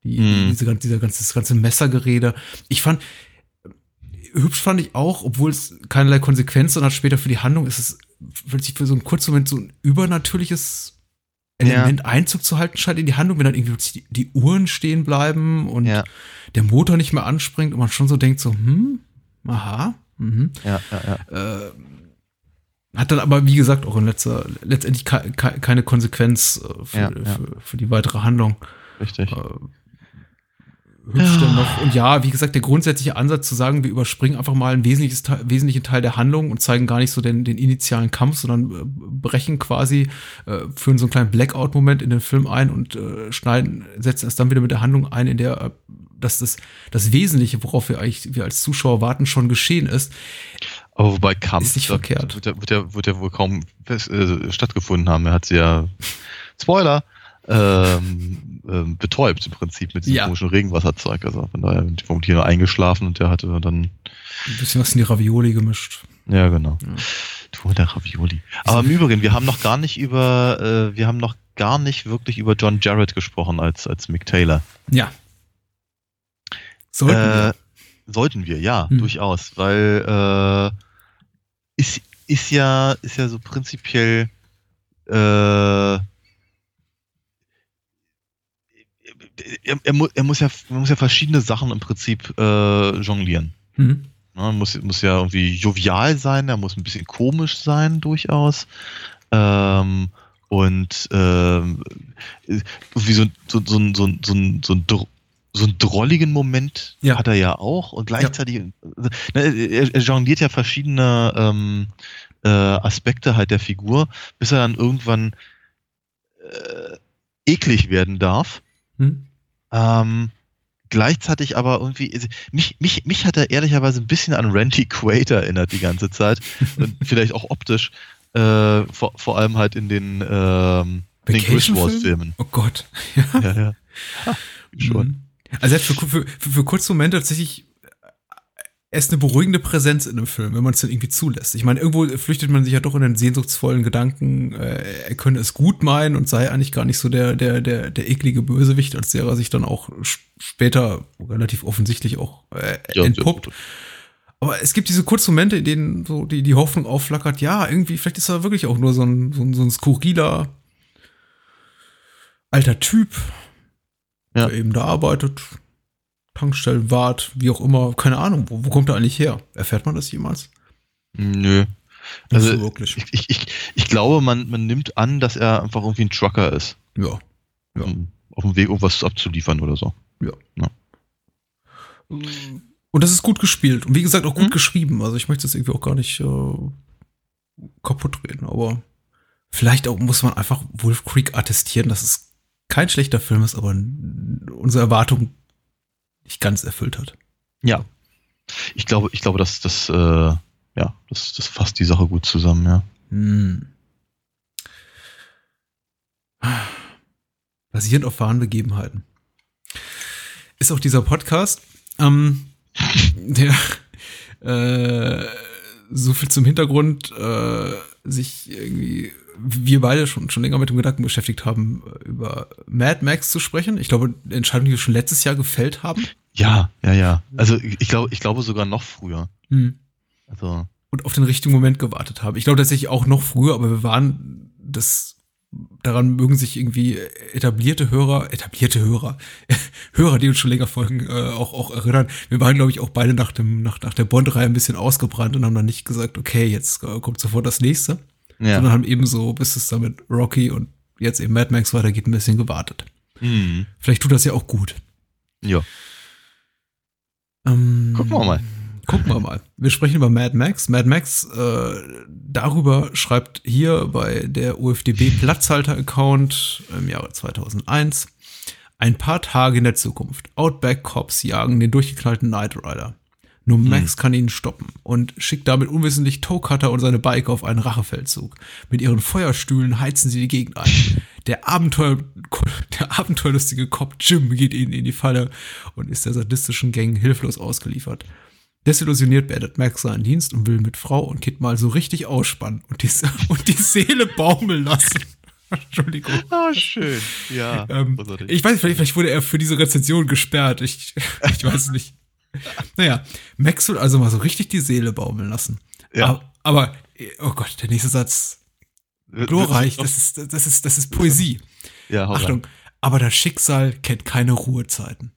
Die, mhm. diese, dieser ganze, das ganze Messergerede. Ich fand, hübsch fand ich auch, obwohl es keinerlei Konsequenzen hat später für die Handlung, ist es plötzlich für so einen kurzen Moment so ein übernatürliches Element ja. Einzug zu halten scheint in die Handlung, wenn dann irgendwie die, die Uhren stehen bleiben und ja. der Motor nicht mehr anspringt und man schon so denkt so, hm, aha, mhm. Ja, ja, ja. Äh, hat dann aber, wie gesagt, auch in letzter, letztendlich keine Konsequenz äh, für, ja, ja. Für, für, die weitere Handlung. Richtig. Äh, hübsch denn noch. Und ja, wie gesagt, der grundsätzliche Ansatz zu sagen, wir überspringen einfach mal einen wesentliches, wesentlichen Teil der Handlung und zeigen gar nicht so den, den initialen Kampf, sondern äh, brechen quasi, äh, führen so einen kleinen Blackout-Moment in den Film ein und äh, schneiden, setzen es dann wieder mit der Handlung ein, in der äh, dass das, das Wesentliche, worauf wir eigentlich wir als Zuschauer warten, schon geschehen ist. Aber wobei Kampf ist nicht verkehrt. Wird ja, wird ja, wird ja wohl kaum fest, äh, stattgefunden haben. Er hat sie ja Spoiler ähm, ähm, betäubt im Prinzip mit diesem ja. komischen Regenwasserzeug. Also von daher sind die vermutlich nur eingeschlafen und der hatte dann ein bisschen was in die Ravioli gemischt. Ja, genau. Ja. Du, der Ravioli. Aber im Übrigen, wir haben noch gar nicht über, äh, wir haben noch gar nicht wirklich über John Jarrett gesprochen als, als Mick Taylor. Ja. Sollten äh, wir. Sollten wir, ja, hm. durchaus. Weil äh, ist, ist ja, ist ja so prinzipiell äh, er, er, mu er, muss ja, muss ja verschiedene Sachen im Prinzip äh, jonglieren. Mhm. Ja, muss, muss ja irgendwie jovial sein, er muss ein bisschen komisch sein, durchaus. Ähm, und ähm, wie so, so, so, so, so, so, ein, so einen drolligen Moment ja. hat er ja auch und gleichzeitig ja. ne, er, er jongliert ja verschiedene ähm, äh, Aspekte halt der Figur, bis er dann irgendwann äh, eklig werden darf. Hm. Ähm, gleichzeitig aber irgendwie, also mich, mich, mich hat er ehrlicherweise ein bisschen an Randy Quaid erinnert die ganze Zeit. und vielleicht auch optisch. Äh, vor, vor allem halt in den, ähm, den Griswold-Filmen. Oh Gott. Ja, ja. ja. Ha, schon. Mhm. Also für, für, für, für kurze Momente tatsächlich er ist eine beruhigende Präsenz in einem Film, wenn man es dann irgendwie zulässt. Ich meine, irgendwo flüchtet man sich ja doch in den sehnsuchtsvollen Gedanken, äh, er könne es gut meinen und sei eigentlich gar nicht so der, der, der, der eklige Bösewicht, als der er sich dann auch später relativ offensichtlich auch äh, ja, entpuppt. Ja. Aber es gibt diese kurzen Momente, in denen so die, die Hoffnung aufflackert, ja, irgendwie, vielleicht ist er wirklich auch nur so ein, so ein, so ein skurriler alter Typ, der eben da arbeitet, Tankstellenwart, wie auch immer, keine Ahnung, wo, wo kommt er eigentlich her? Erfährt man das jemals? Nö. Also so wirklich. Ich, ich, ich, glaube, man, man nimmt an, dass er einfach irgendwie ein Trucker ist. Ja. ja. Um, auf dem Weg, irgendwas abzuliefern oder so. Ja. ja. Und das ist gut gespielt. Und wie gesagt, auch gut mhm. geschrieben. Also ich möchte das irgendwie auch gar nicht äh, kaputt reden, aber vielleicht auch muss man einfach Wolf Creek attestieren, dass es kein schlechter Film ist, aber unsere Erwartungen nicht ganz erfüllt hat. Ja. Ich glaube, ich glaube, dass das, äh, ja, das, das fasst die Sache gut zusammen, ja. Hm. Basierend auf wahren Begebenheiten. Ist auch dieser Podcast, ähm, der äh, so viel zum Hintergrund äh, sich irgendwie wir beide schon, schon länger mit dem Gedanken beschäftigt haben, über Mad Max zu sprechen. Ich glaube, eine Entscheidung, die wir schon letztes Jahr gefällt haben. Ja, ja, ja. Also ich glaube, ich glaube sogar noch früher. Hm. Also. Und auf den richtigen Moment gewartet haben. Ich glaube tatsächlich auch noch früher, aber wir waren das daran mögen sich irgendwie etablierte Hörer, etablierte Hörer, Hörer, die uns schon länger folgen, äh, auch, auch erinnern. Wir waren, glaube ich, auch beide nach, dem, nach, nach der Bond-Reihe ein bisschen ausgebrannt und haben dann nicht gesagt, okay, jetzt äh, kommt sofort das nächste. Ja. Sondern haben eben so, bis es damit Rocky und jetzt eben Mad Max weitergeht, ein bisschen gewartet. Mhm. Vielleicht tut das ja auch gut. Ja. Ähm, gucken wir mal. Gucken wir mal. Wir sprechen über Mad Max. Mad Max, äh, darüber schreibt hier bei der UFDB Platzhalter-Account im Jahre 2001. Ein paar Tage in der Zukunft. Outback Cops jagen den durchgeknallten Knight Rider. Nur Max kann ihn stoppen und schickt damit unwissentlich Toe Cutter und seine Bike auf einen Rachefeldzug. Mit ihren Feuerstühlen heizen sie die Gegend ein. Der, Abenteuer, der abenteuerlustige Cop Jim geht ihnen in die Falle und ist der sadistischen Gang hilflos ausgeliefert. Desillusioniert beendet Max seinen Dienst und will mit Frau und Kind mal so richtig ausspannen und die, und die Seele baumeln lassen. Entschuldigung. Oh, schön. Ja. Ähm, ich weiß, vielleicht, vielleicht wurde er für diese Rezension gesperrt. Ich, ich weiß es nicht. Naja, Max will also mal so richtig die Seele baumeln lassen. Ja. Aber, aber, oh Gott, der nächste Satz. Glorreich, das ist, das ist, das ist Poesie. Ja, Achtung, aber das Schicksal kennt keine Ruhezeiten.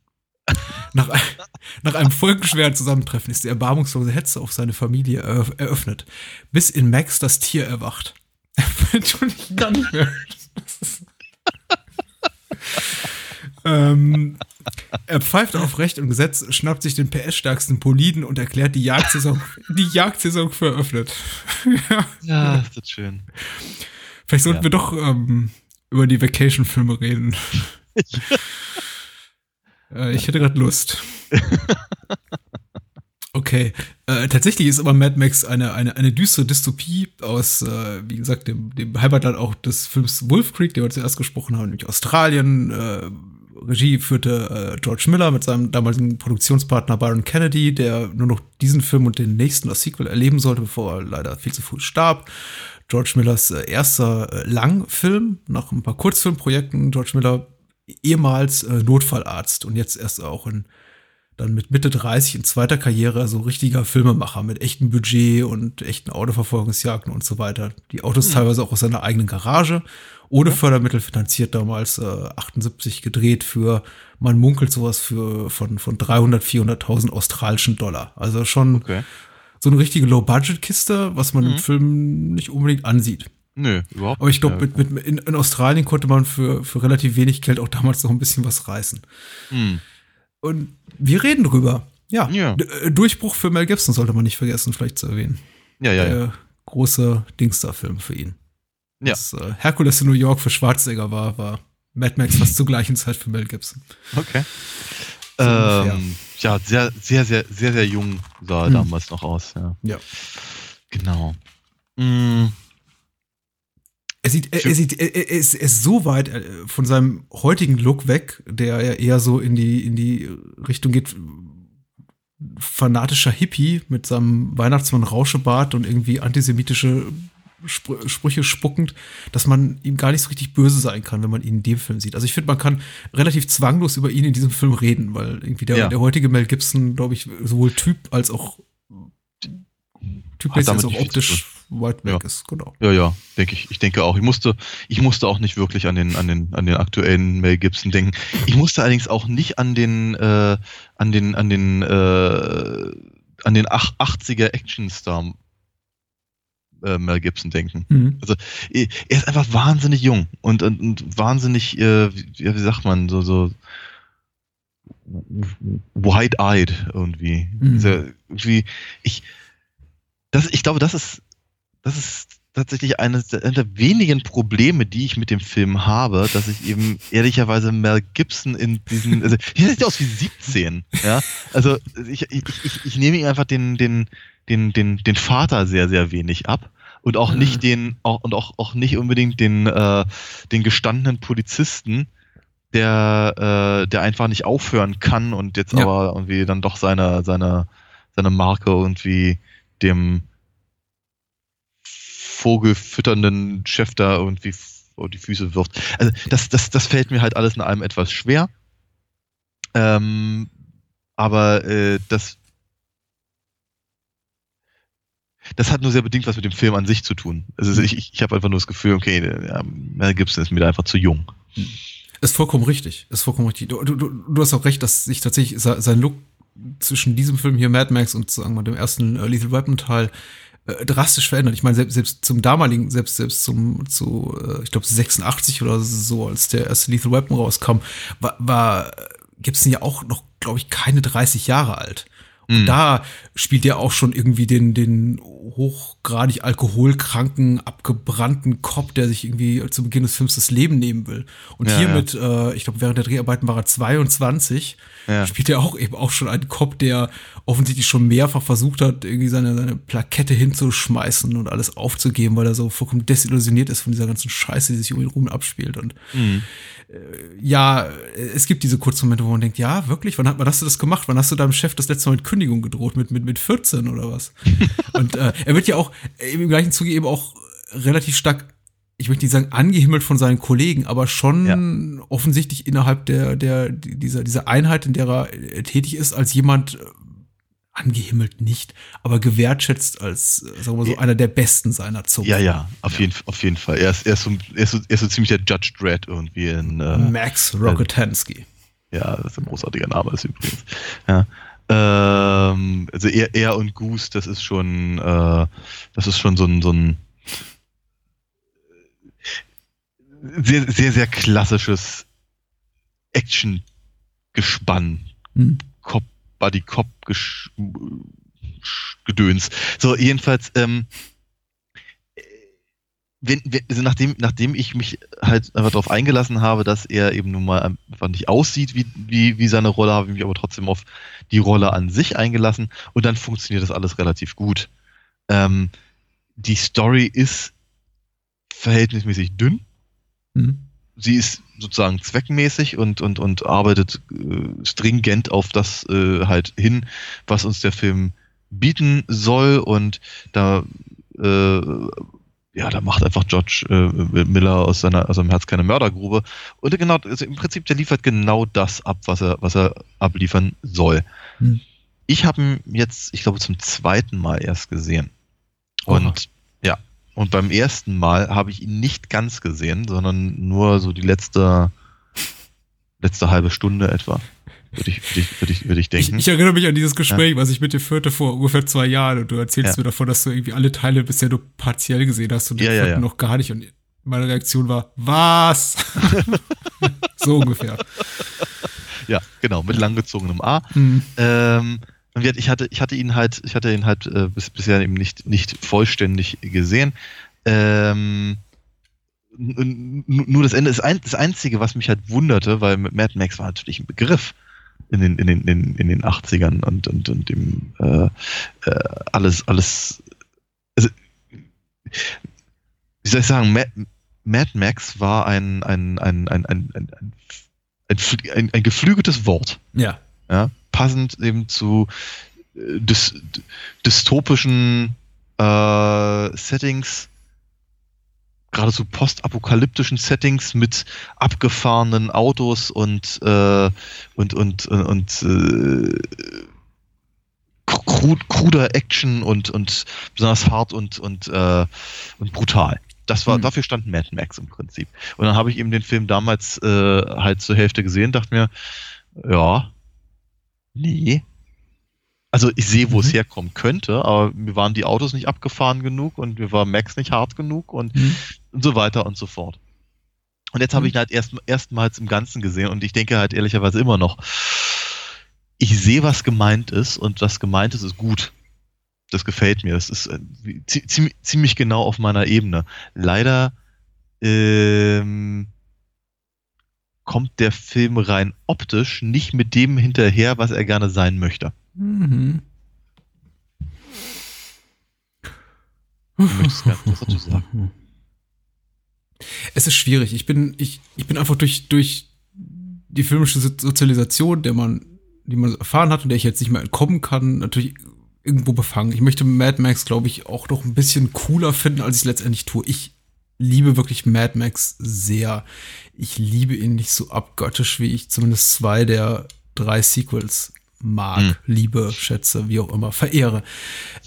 Nach, nach einem folgenschweren Zusammentreffen ist die erbarmungslose Hetze auf seine Familie eröff- eröffnet, bis in Max das Tier erwacht. Entschuldigung, kann nicht. Das ist- ähm, er pfeift auf Recht und Gesetz, schnappt sich den PS-stärksten Poliden und erklärt die Jagdsaison, die Jagdsaison für eröffnet. ja. Ja, ist das schön. Vielleicht sollten Ja. wir doch ähm, über die Vacation-Filme reden. äh, ich hätte gerade Lust. Okay. Äh, tatsächlich ist aber Mad Max eine, eine, eine düstere Dystopie aus, äh, wie gesagt, dem, dem Heimatland auch des Films Wolf Creek, den wir zuerst gesprochen haben, nämlich Australien. Äh, Regie führte äh, George Miller mit seinem damaligen Produktionspartner Byron Kennedy, der nur noch diesen Film und den nächsten als Sequel erleben sollte, bevor er leider viel zu früh starb. George Millers äh, erster äh, Langfilm, nach ein paar Kurzfilmprojekten. George Miller ehemals äh, Notfallarzt und jetzt erst auch in dann mit Mitte 30 in zweiter Karriere so richtiger Filmemacher mit echtem Budget und echten Autoverfolgungsjagden und so weiter. Die Autos teilweise auch aus seiner eigenen Garage, ohne Fördermittel finanziert damals, äh, 78 gedreht für, man munkelt sowas für von, von 300, 400.000 australischen Dollar. Also schon Okay. so eine richtige Low-Budget-Kiste, was man im Film nicht unbedingt ansieht. Nö, überhaupt Aber ich glaube, mit, mit, in, in Australien konnte man für, für relativ wenig Geld auch damals noch ein bisschen was reißen. Hm. Und wir reden drüber. Ja, Ja. Äh, Durchbruch für Mel Gibson sollte man nicht vergessen, vielleicht zu erwähnen. Ja, ja, ja. Der große Dingsda-Film für ihn. Ja. Was äh, Hercules in New York für Schwarzenegger war, war Mad Max fast zur gleichen Zeit für Mel Gibson. Okay. So. Ähm, ja, sehr, sehr, sehr, sehr, sehr jung sah er Hm. damals noch aus, ja. Ja. Genau. Mm, Er sieht, er, er, sieht er, er, ist, er ist so weit äh, von seinem heutigen Look weg, der ja eher so in die, in die Richtung geht, fanatischer Hippie mit seinem Weihnachtsmann-Rauschebart und irgendwie antisemitische Spr Sprüche spuckend, dass man ihm gar nicht so richtig böse sein kann, wenn man ihn in dem Film sieht. Also ich finde, man kann relativ zwanglos über ihn in diesem Film reden, weil irgendwie der, Ja. der heutige Mel Gibson, glaube ich, sowohl Typ als auch typmäßig als auch optisch weit weg Ja. ist, genau. ja, ja, denke ich. Ich denke auch. Ich musste, ich musste auch nicht wirklich an den, an den, an den aktuellen Mel Gibson denken. Ich musste allerdings auch nicht an den, äh, an den, an den, äh, an den ach- 80er Actionstar äh, Mel Gibson denken. Mhm. er ist einfach wahnsinnig jung und, und, und wahnsinnig, äh, wie, wie sagt man, so, so wide-eyed irgendwie. Mhm. Also irgendwie, ich, das, ich glaube, das ist, das ist tatsächlich eines der, einer der wenigen Probleme, die ich mit dem Film habe, dass ich eben ehrlicherweise Mel Gibson in diesen, also hier sieht er aus wie 17, ja. Also ich, ich, ich, ich nehme ihm einfach den, den, den, den, den Vater sehr, sehr wenig ab. Und auch Mhm. nicht den, auch, und auch, auch nicht unbedingt den, äh, den gestandenen Polizisten, der, äh, der einfach nicht aufhören kann und jetzt Ja. aber irgendwie dann doch seine, seine, seine Marke irgendwie dem vogelfütternden Chef da irgendwie vor die Füße wirft. Also das, das, das fällt mir halt alles in allem etwas schwer. Ähm, aber äh, das das hat nur sehr bedingt was mit dem Film an sich zu tun. Also ich, ich, habe einfach nur das Gefühl, okay, Mel Gibson ist mir da einfach zu jung. Ist vollkommen richtig. Ist vollkommen richtig. Du, du, du hast auch recht, dass sich tatsächlich se- sein Look zwischen diesem Film hier Mad Max und sagen wir mal, dem ersten äh, Lethal Weapon Teil äh, drastisch verändert. Ich meine, selbst, selbst zum damaligen, selbst selbst zum zu äh, ich glaube 86 oder so, als der erste Lethal Weapon rauskam, war, war äh, Gibson ja auch noch, glaube ich, keine 30 Jahre alt. Und mhm. da spielt er auch schon irgendwie den, den hochgradig alkoholkranken, abgebrannten Cop, der sich irgendwie zu Beginn des Films das Leben nehmen will. Und ja, hier ja. mit, äh, ich glaube, während der Dreharbeiten war er 22, ja. spielt er auch eben auch schon einen Cop, der offensichtlich schon mehrfach versucht hat, irgendwie seine, seine Plakette hinzuschmeißen und alles aufzugeben, weil er so vollkommen desillusioniert ist von dieser ganzen Scheiße, die sich um ihn rum abspielt. Und mhm. Äh, ja, es gibt diese kurzen Momente, wo man denkt, ja, wirklich, wann, hat, wann hast du das gemacht? Wann hast du deinem Chef das letzte Mal mit Kündigung gedroht? Mit, mit, mit 14 oder was? und äh, er wird ja auch im gleichen Zuge eben auch relativ stark ich möchte nicht sagen angehimmelt von seinen Kollegen, aber schon ja. offensichtlich innerhalb der, der, dieser, dieser Einheit, in der er äh, tätig ist, als jemand äh, angehimmelt nicht, aber gewertschätzt als, äh, sagen wir so, einer der besten seiner Zunge. Ja, ja, auf, ja. Jeden, auf jeden Fall. Er ist, er, ist so, er, ist so, er ist so ziemlich der Judge Dredd irgendwie in äh, Max. Äh, ja, das ist ein großartiger Name ist übrigens. Ja. Ähm, also er, er und Goose, das ist schon, äh, das ist schon so ein, so ein sehr, sehr, sehr klassisches Action-Gespann. Hm. Cop, Buddy Cop Gedöns. So, jedenfalls, ähm, wenn, wenn, also nachdem, nachdem ich mich halt einfach darauf eingelassen habe, dass er eben nun mal einfach nicht aussieht wie, wie, wie seine Rolle, habe ich mich aber trotzdem auf die Rolle an sich eingelassen und dann funktioniert das alles relativ gut. Ähm, die Story ist verhältnismäßig dünn. Mhm. Sie ist sozusagen zweckmäßig und, und, und arbeitet äh, stringent auf das äh, halt hin, was uns der Film bieten soll und da äh, ja, da macht einfach George äh, Miller aus seiner aus seinem Herz keine Mördergrube und genau also im Prinzip der liefert genau das ab, was er was er abliefern soll. Hm. Ich habe ihn jetzt, ich glaube zum zweiten Mal erst gesehen und und beim ersten Mal habe ich ihn nicht ganz gesehen, sondern nur so die letzte, letzte halbe Stunde etwa. Würde ich, würde ich, würde ich, würde ich denken. Ich, ich, erinnere mich an dieses Gespräch, ja. was ich mit dir führte vor ungefähr zwei Jahren und du erzählst ja. mir davon, dass du irgendwie alle Teile bisher nur partiell gesehen hast und ja, den ja, noch gar nicht. Und meine Reaktion war, was? so ungefähr. Ja, genau, mit langgezogenem A. Mhm. Ähm, ich hatte, ich hatte ihn halt, ich hatte ihn halt äh, bis, bisher eben nicht, nicht vollständig gesehen. Ähm, nur das Ende ist ein, das Einzige, was mich halt wunderte, weil Mad Max war natürlich ein Begriff in den, in den, in, in den 80ern und, und, und dem äh, äh, alles, alles also, wie soll ich sagen, Mad, Mad Max war ein, ein, ein, ein, ein, ein, ein, ein, ein geflügeltes Wort. Ja. ja passend eben zu äh, dys dystopischen äh, Settings, gerade zu postapokalyptischen Settings mit abgefahrenen Autos und äh, und und und, und äh, kruder Action und und besonders hart und und äh, und brutal. Das war, hm. dafür stand Mad Max im Prinzip. Und dann habe ich eben den Film damals äh, halt zur Hälfte gesehen, dachte mir, ja, Nee. Also ich sehe, wo mhm. es herkommen könnte, aber mir waren die Autos nicht abgefahren genug und mir war Max nicht hart genug und, mhm. und so weiter und so fort. Und jetzt habe mhm. ich ihn halt erst, erstmals im Ganzen gesehen und ich denke halt ehrlicherweise immer noch, ich sehe, was gemeint ist und was gemeint ist, ist gut. Das gefällt mir. Das ist äh, ziemlich, ziemlich genau auf meiner Ebene. Leider ähm, kommt der Film rein optisch nicht mit dem hinterher, was er gerne sein möchte. Mhm. Es ist schwierig. Ich bin, ich, ich bin einfach durch, durch die filmische Sozialisation, der man, die man erfahren hat und der ich jetzt nicht mehr entkommen kann, natürlich irgendwo befangen. Ich möchte Mad Max, glaube ich, auch noch ein bisschen cooler finden, als ich es letztendlich tue. Ich liebe wirklich Mad Max sehr. Ich liebe ihn nicht so abgöttisch, wie ich zumindest zwei der drei Sequels mag, hm. liebe, schätze, wie auch immer, verehre.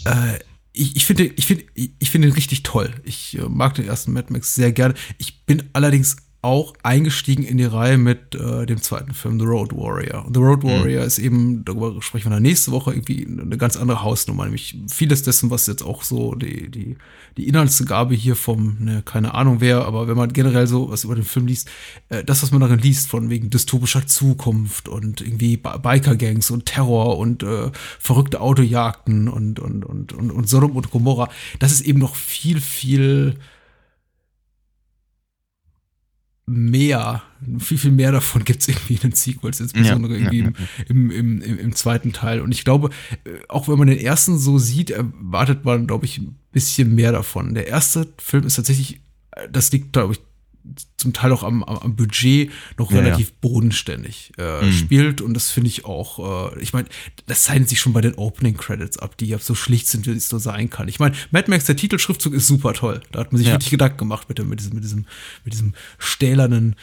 Äh, ich, ich finde, ich finde, ich finde ihn richtig toll. Ich äh, mag den ersten Mad Max sehr gerne. Ich bin allerdings auch eingestiegen in die Reihe mit äh, dem zweiten Film, The Road Warrior. The Road mhm. Warrior mhm. ist eben, darüber sprechen wir dann nächste Woche, irgendwie eine ganz andere Hausnummer. Nämlich vieles dessen, was jetzt auch so die, die, die Inhaltsgabe hier vom, ne, keine Ahnung wer, aber wenn man generell so was über den Film liest, äh, das, was man darin liest, von wegen dystopischer Zukunft und irgendwie Biker-Gangs und Terror und äh, verrückte Autojagden und, und, und, und, und Sodom und Gomorra, das ist eben noch viel, viel mehr, viel, viel mehr davon gibt es irgendwie in den Sequels, insbesondere ja, irgendwie ja, ja. Im, im, im, im, zweiten Teil. Und ich glaube, äh, auch wenn man den ersten so sieht, erwartet man, glaube ich, ein bisschen mehr davon. Der erste Film ist tatsächlich, äh, das liegt, glaube ich, zum Teil auch am, am Budget noch ja, relativ ja. bodenständig äh, mhm. spielt und das finde ich auch, äh, ich meine, das zeichnet sich schon bei den Opening Credits ab, die ja so schlicht sind, wie es so sein kann. Ich meine, Mad Max, der Titelschriftzug ist super toll. Da hat man sich ja. wirklich Gedanken gemacht mit, dem, mit diesem, mit diesem, mit diesem stählernen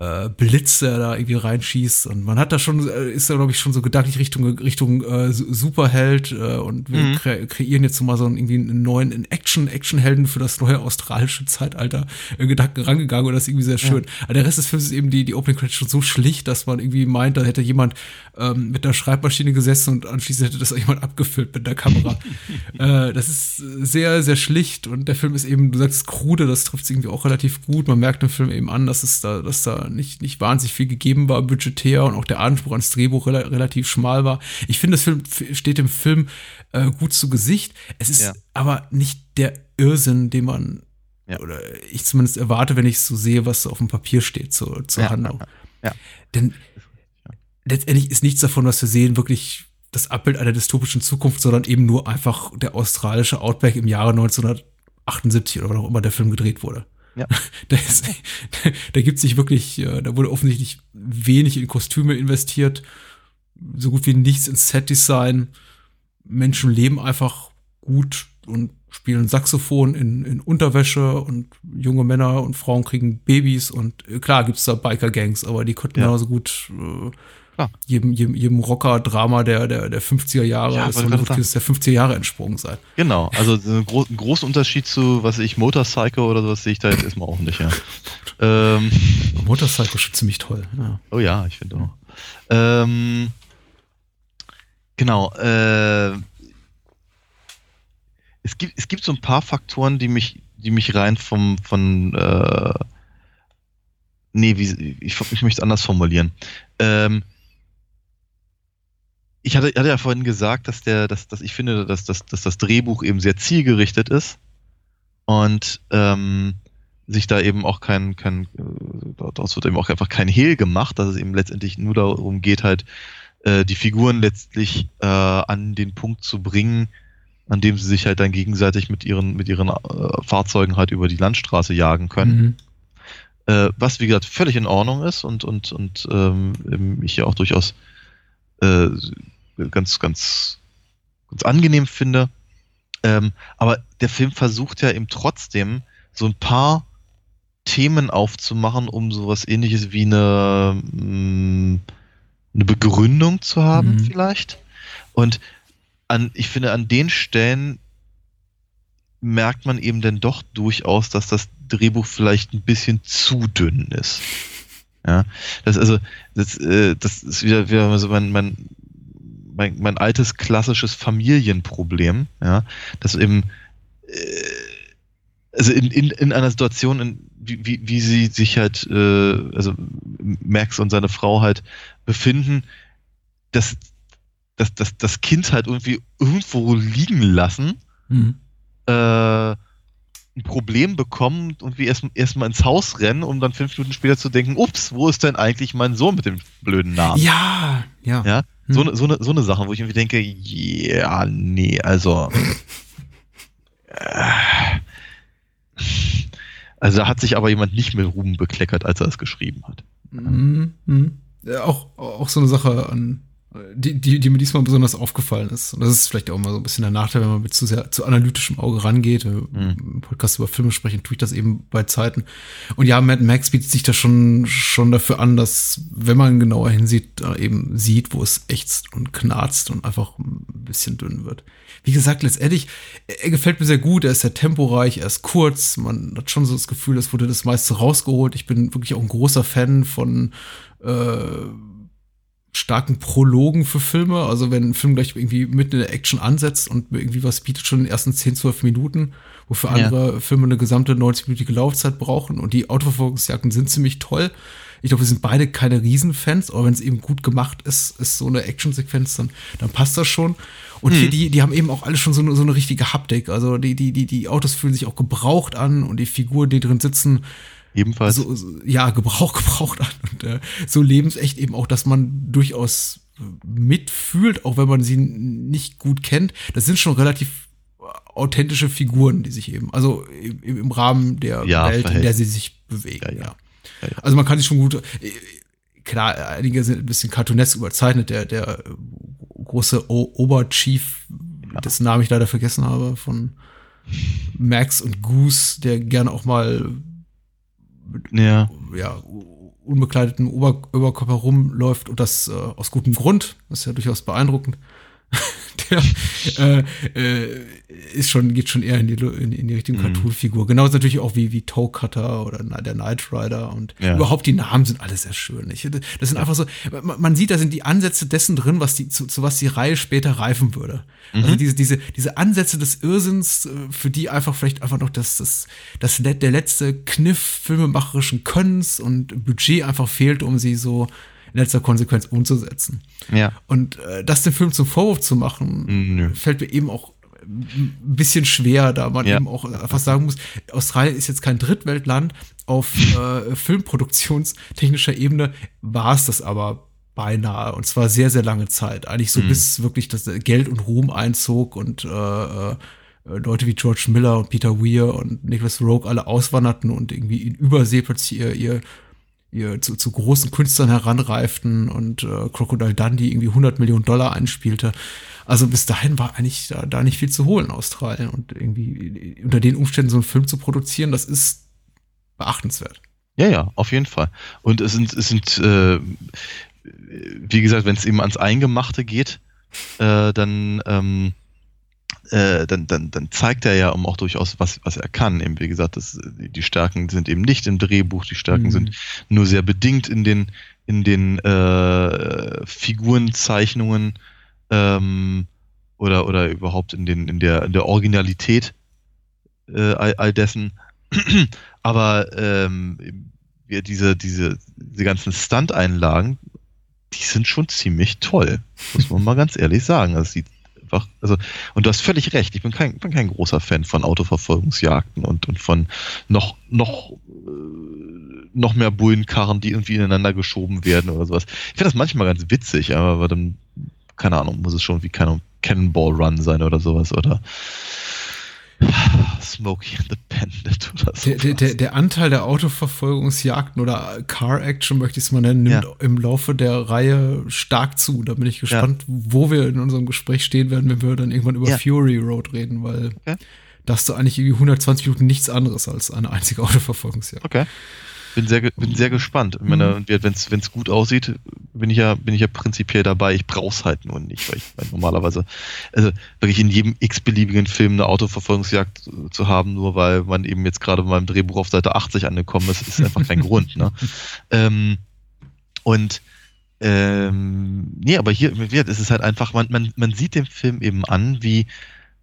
äh, Blitz, der da irgendwie reinschießt. Und man hat da schon, äh, ist da, glaube ich, schon so gedanklich Richtung, Richtung äh, Superheld äh, und wir mhm. kre kreieren jetzt so mal so einen, irgendwie einen neuen Action, Actionhelden für das neue australische Zeitalter äh, Gedanken rangegangen und das ist irgendwie sehr schön. Ja. Aber der Rest des Films ist eben die, die Opening Credits schon so schlicht, dass man irgendwie meint, da hätte jemand ähm, mit einer Schreibmaschine gesessen und anschließend hätte das jemand abgefüllt mit der Kamera. äh, das ist sehr, sehr schlicht und der Film ist eben, du sagst krude, das trifft es irgendwie auch relativ gut. Man merkt im Film eben an, dass es da, dass da nicht, nicht wahnsinnig viel gegeben war budgetär und auch der Anspruch ans Drehbuch rel relativ schmal war. Ich finde, das Film steht dem Film äh, gut zu Gesicht. Es ist ja. aber nicht der Irrsinn, den man ja. oder ich zumindest erwarte, wenn ich so sehe, was auf dem Papier steht zur, zur ja, Handlung. Denn letztendlich ist nichts davon, was wir sehen, wirklich das Abbild einer dystopischen Zukunft, sondern eben nur einfach der australische Outback im Jahre 1978 oder wann auch immer der Film gedreht wurde. Ja. Da, ist, da gibt sich wirklich, äh, da wurde offensichtlich wenig in Kostüme investiert, so gut wie nichts ins Setdesign. Menschen leben einfach gut und spielen Saxophon in, in Unterwäsche und junge Männer und Frauen kriegen Babys und äh, klar gibt's da Biker-Gangs, aber die könnten ja. genauso gut äh, Klar. jedem, jedem, jedem Rocker-Drama der, der, der 50er Jahre, ja, des Hollywood-Kinos der 50er Jahre entsprungen sein. Genau, also ein, gro großen Unterschied zu, was ich, Motorcycle oder sowas sehe ich da jetzt erstmal auch nicht, ja. ähm, Motorcycle ist schon ziemlich toll, ja. Oh ja, ich finde auch. Ähm, genau, äh, es gibt, es gibt so ein paar Faktoren, die mich, die mich rein vom, von, äh, nee, wie, ich, ich möchte es anders formulieren. Ähm, ich hatte, hatte ja vorhin gesagt, dass der, dass, dass ich finde, dass, dass, dass das Drehbuch eben sehr zielgerichtet ist und ähm, sich da eben auch kein, kein äh, daraus wird eben auch einfach kein Hehl gemacht, dass es eben letztendlich nur darum geht, halt äh, die Figuren letztlich äh, an den Punkt zu bringen, an dem sie sich halt dann gegenseitig mit ihren, mit ihren äh, Fahrzeugen halt über die Landstraße jagen können. Mhm. Äh, was wie gesagt völlig in Ordnung ist und, und, und ähm, ich ja auch durchaus äh, ganz, ganz, ganz angenehm finde. Ähm, aber der Film versucht ja eben trotzdem so ein paar Themen aufzumachen, um sowas ähnliches wie eine, mm, eine Begründung zu haben, mhm. vielleicht. Und an, ich finde, an den Stellen merkt man eben dann doch durchaus, dass das Drehbuch vielleicht ein bisschen zu dünn ist. Ja, das also, das, äh, das ist wieder, wieder so mein, mein, mein, mein altes klassisches Familienproblem, ja, dass eben, äh, also in, in, in einer Situation, in, wie, wie, wie sie sich halt, äh, also Max und seine Frau halt befinden, dass, dass, dass das Kind halt irgendwie irgendwo liegen lassen, mhm. äh, ein Problem bekommen und wir erstmal erst ins Haus rennen, um dann fünf Minuten später zu denken, ups, wo ist denn eigentlich mein Sohn mit dem blöden Namen? Ja, ja. ja? Hm. So, so, eine, so eine Sache, wo ich irgendwie denke, ja, nee, also. Äh, also da hat sich aber jemand nicht mit Ruben bekleckert, als er es geschrieben hat. Mhm. Mhm. Ja, auch, auch so eine Sache an die, die, die mir diesmal besonders aufgefallen ist. Und das ist vielleicht auch mal so ein bisschen der Nachteil, wenn man mit zu sehr zu analytischem Auge rangeht. Mhm. Im Podcast über Filme sprechen, tue ich das eben bei Zeiten. Und ja, Mad Max bietet sich da schon, schon dafür an, dass, wenn man genauer hinsieht, eben sieht, wo es ächzt und knarzt und einfach ein bisschen dünn wird. Wie gesagt, letztendlich, er gefällt mir sehr gut, er ist sehr temporeich, er ist kurz, man hat schon so das Gefühl, es wurde das meiste rausgeholt. Ich bin wirklich auch ein großer Fan von äh, starken Prologen für Filme. Also wenn ein Film gleich irgendwie mitten in der Action ansetzt und irgendwie was bietet schon in den ersten 10, 12 Minuten, wofür andere ja. Filme eine gesamte 90-minütige Laufzeit brauchen. Und die Autoverfolgungsjagden sind ziemlich toll. Ich glaube, wir sind beide keine Riesenfans, aber wenn es eben gut gemacht ist, ist so eine Actionsequenz, dann, dann passt das schon. Und mhm. hier, die, die haben eben auch alle schon so eine, so eine richtige Haptik. Also die, die, die, die Autos fühlen sich auch gebraucht an und die Figuren, die drin sitzen, Ebenfalls. So, so, ja, Gebrauch gebraucht an. Und äh, so lebensecht eben auch, dass man durchaus mitfühlt, auch wenn man sie nicht gut kennt. Das sind schon relativ authentische Figuren, die sich eben, also im, im Rahmen der ja, Welt, verhält. in der sie sich bewegen, ja, ja. Also man kann sich schon gut, äh, klar, einige sind ein bisschen cartoonesk überzeichnet, der, der große o Oberchief, dessen Namen ich leider vergessen habe, von Max und Goose, der gerne auch mal ja. ja unbekleideten Ober Oberkörper rumläuft und das äh, aus gutem Grund. Das ist ja durchaus beeindruckend. der äh, äh, ist schon, geht schon eher in die, in, in die Richtung mhm. Cartoon-Figur. Genauso natürlich auch wie, wie Toe Cutter oder der Knight Rider und ja. überhaupt die Namen sind alle sehr schön. Ich, das sind einfach so, man, man, sieht, da sind die Ansätze dessen drin, was die, zu, zu was die Reihe später reifen würde. Also mhm. Also diese, diese, diese Ansätze des Irrsinns, äh, für die einfach vielleicht einfach noch das, das, das, der letzte Kniff filmemacherischen Könnens und Budget einfach fehlt, um sie so in letzter Konsequenz umzusetzen. Ja. Und äh, das dem Film zum Vorwurf zu machen, Nö. fällt mir eben auch ein bisschen schwer, da man ja. eben auch einfach sagen muss, Australien ist jetzt kein Drittweltland. Auf äh, Filmproduktionstechnischer Ebene war es das aber beinahe und zwar sehr, sehr lange Zeit. Eigentlich so mhm. bis wirklich das Geld und Ruhm einzog und äh, äh, Leute wie George Miller und Peter Weir und Nicholas Rogue alle auswanderten und irgendwie in Übersee plötzlich ihr, ihr ihr zu, zu großen Künstlern heranreiften und äh, Crocodile Dundee irgendwie 100 Millionen Dollar einspielte. Also bis dahin war eigentlich da, da nicht viel zu holen in Australien und irgendwie unter den Umständen so einen Film zu produzieren, das ist beachtenswert. Ja, ja, auf jeden Fall. Und es sind, es sind, äh, wie gesagt, wenn es eben ans Eingemachte geht, äh, dann ähm, äh, dann, dann, dann zeigt er ja auch durchaus, was, was er kann. Eben, wie gesagt, das, die Stärken sind eben nicht im Drehbuch, die Stärken mhm. sind nur sehr bedingt in den, in den äh, Figurenzeichnungen ähm, oder, oder überhaupt in, den, in, der, in der Originalität äh, all, all dessen. Aber ähm, wir diese, diese, diese ganzen Stunt-Einlagen, die sind schon ziemlich toll, muss man mal ganz ehrlich sagen. Also sieht einfach, also, und du hast völlig recht, ich bin kein, bin kein großer Fan von Autoverfolgungsjagden und, und von noch, noch, äh, noch mehr Bullenkarren, die irgendwie ineinander geschoben werden oder sowas. Ich finde das manchmal ganz witzig, aber dann, keine Ahnung, muss es schon wie, Cannonball Run sein oder sowas, oder Smokey and the Bandit oder so. Der, der, der, Anteil der Autoverfolgungsjagden oder Car Action, möchte ich es mal nennen, nimmt ja. im Laufe der Reihe stark zu. Da bin ich gespannt, ja. wo wir in unserem Gespräch stehen werden, wenn wir dann irgendwann über ja. Fury Road reden, weil okay. da hast du eigentlich irgendwie 120 Minuten nichts anderes als eine einzige Autoverfolgungsjagd. Okay bin sehr, bin sehr gespannt. Ich meine, mhm. wenn es gut aussieht, bin ich ja, bin ich ja prinzipiell dabei. Ich brauch's halt nur nicht, weil ich meine, normalerweise, also wirklich in jedem x-beliebigen Film eine Autoverfolgungsjagd zu haben, nur weil man eben jetzt gerade bei meinem Drehbuch auf Seite 80 angekommen ist, ist einfach kein Grund. Ne? Ähm, und ähm, nee, aber hier ist es halt einfach, man, man, man sieht dem Film eben an, wie,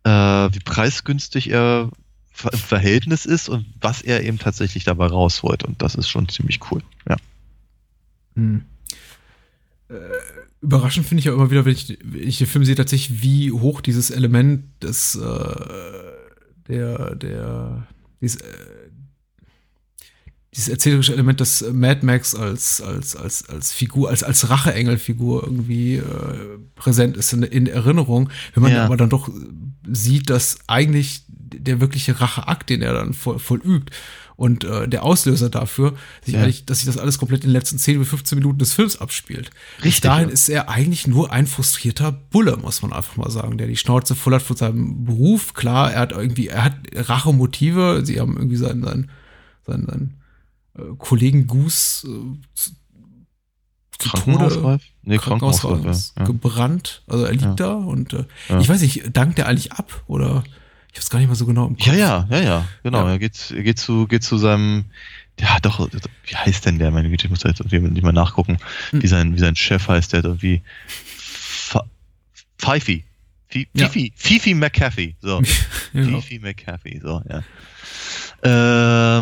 äh, wie preisgünstig er im Verhältnis ist und was er eben tatsächlich dabei rausholt. Und das ist schon ziemlich cool, ja. Hm. Äh, überraschend finde ich ja immer wieder, wenn ich, wenn ich, den Film sehe, tatsächlich, wie hoch dieses Element des, äh, der, der, dieses, äh, dieses erzählerische Element des Mad Max als, als, als, als Figur, als, als Racheengel-Figur irgendwie äh, präsent ist in, in Erinnerung. Wenn man ja. aber dann doch sieht, dass eigentlich der wirkliche Racheakt, den er dann voll, vollübt. Und äh, der Auslöser dafür, Ja. dass sich das alles komplett in den letzten 10 bis 15 Minuten des Films abspielt. Bis Richtig, dahin ja. ist er eigentlich nur ein frustrierter Bulle, muss man einfach mal sagen, der die Schnauze voll hat von seinem Beruf. Klar, er hat irgendwie, er hat Rachemotive. Sie haben irgendwie seinen, seinen, seinen, seinen äh, Kollegen Goose äh, zu, zu Tode? Nee, Krankenhausreif ja. gebrannt. Also er liegt da und äh, ich weiß nicht, dankt er eigentlich ab oder ich hab's gar nicht mal so genau im Kopf. Ja, ja, ja, ja, genau. Ja. Er geht, er geht zu, geht zu seinem, ja, doch, wie heißt denn der? Meine Güte, ich muss da jetzt irgendwie nicht mal nachgucken, Hm. wie sein, wie sein Chef heißt, der irgendwie Fa- Fifi. Fi- Ja. Fifi, Fifi McCaffey, so. Fifi McCaffey, so, ja. Ähm,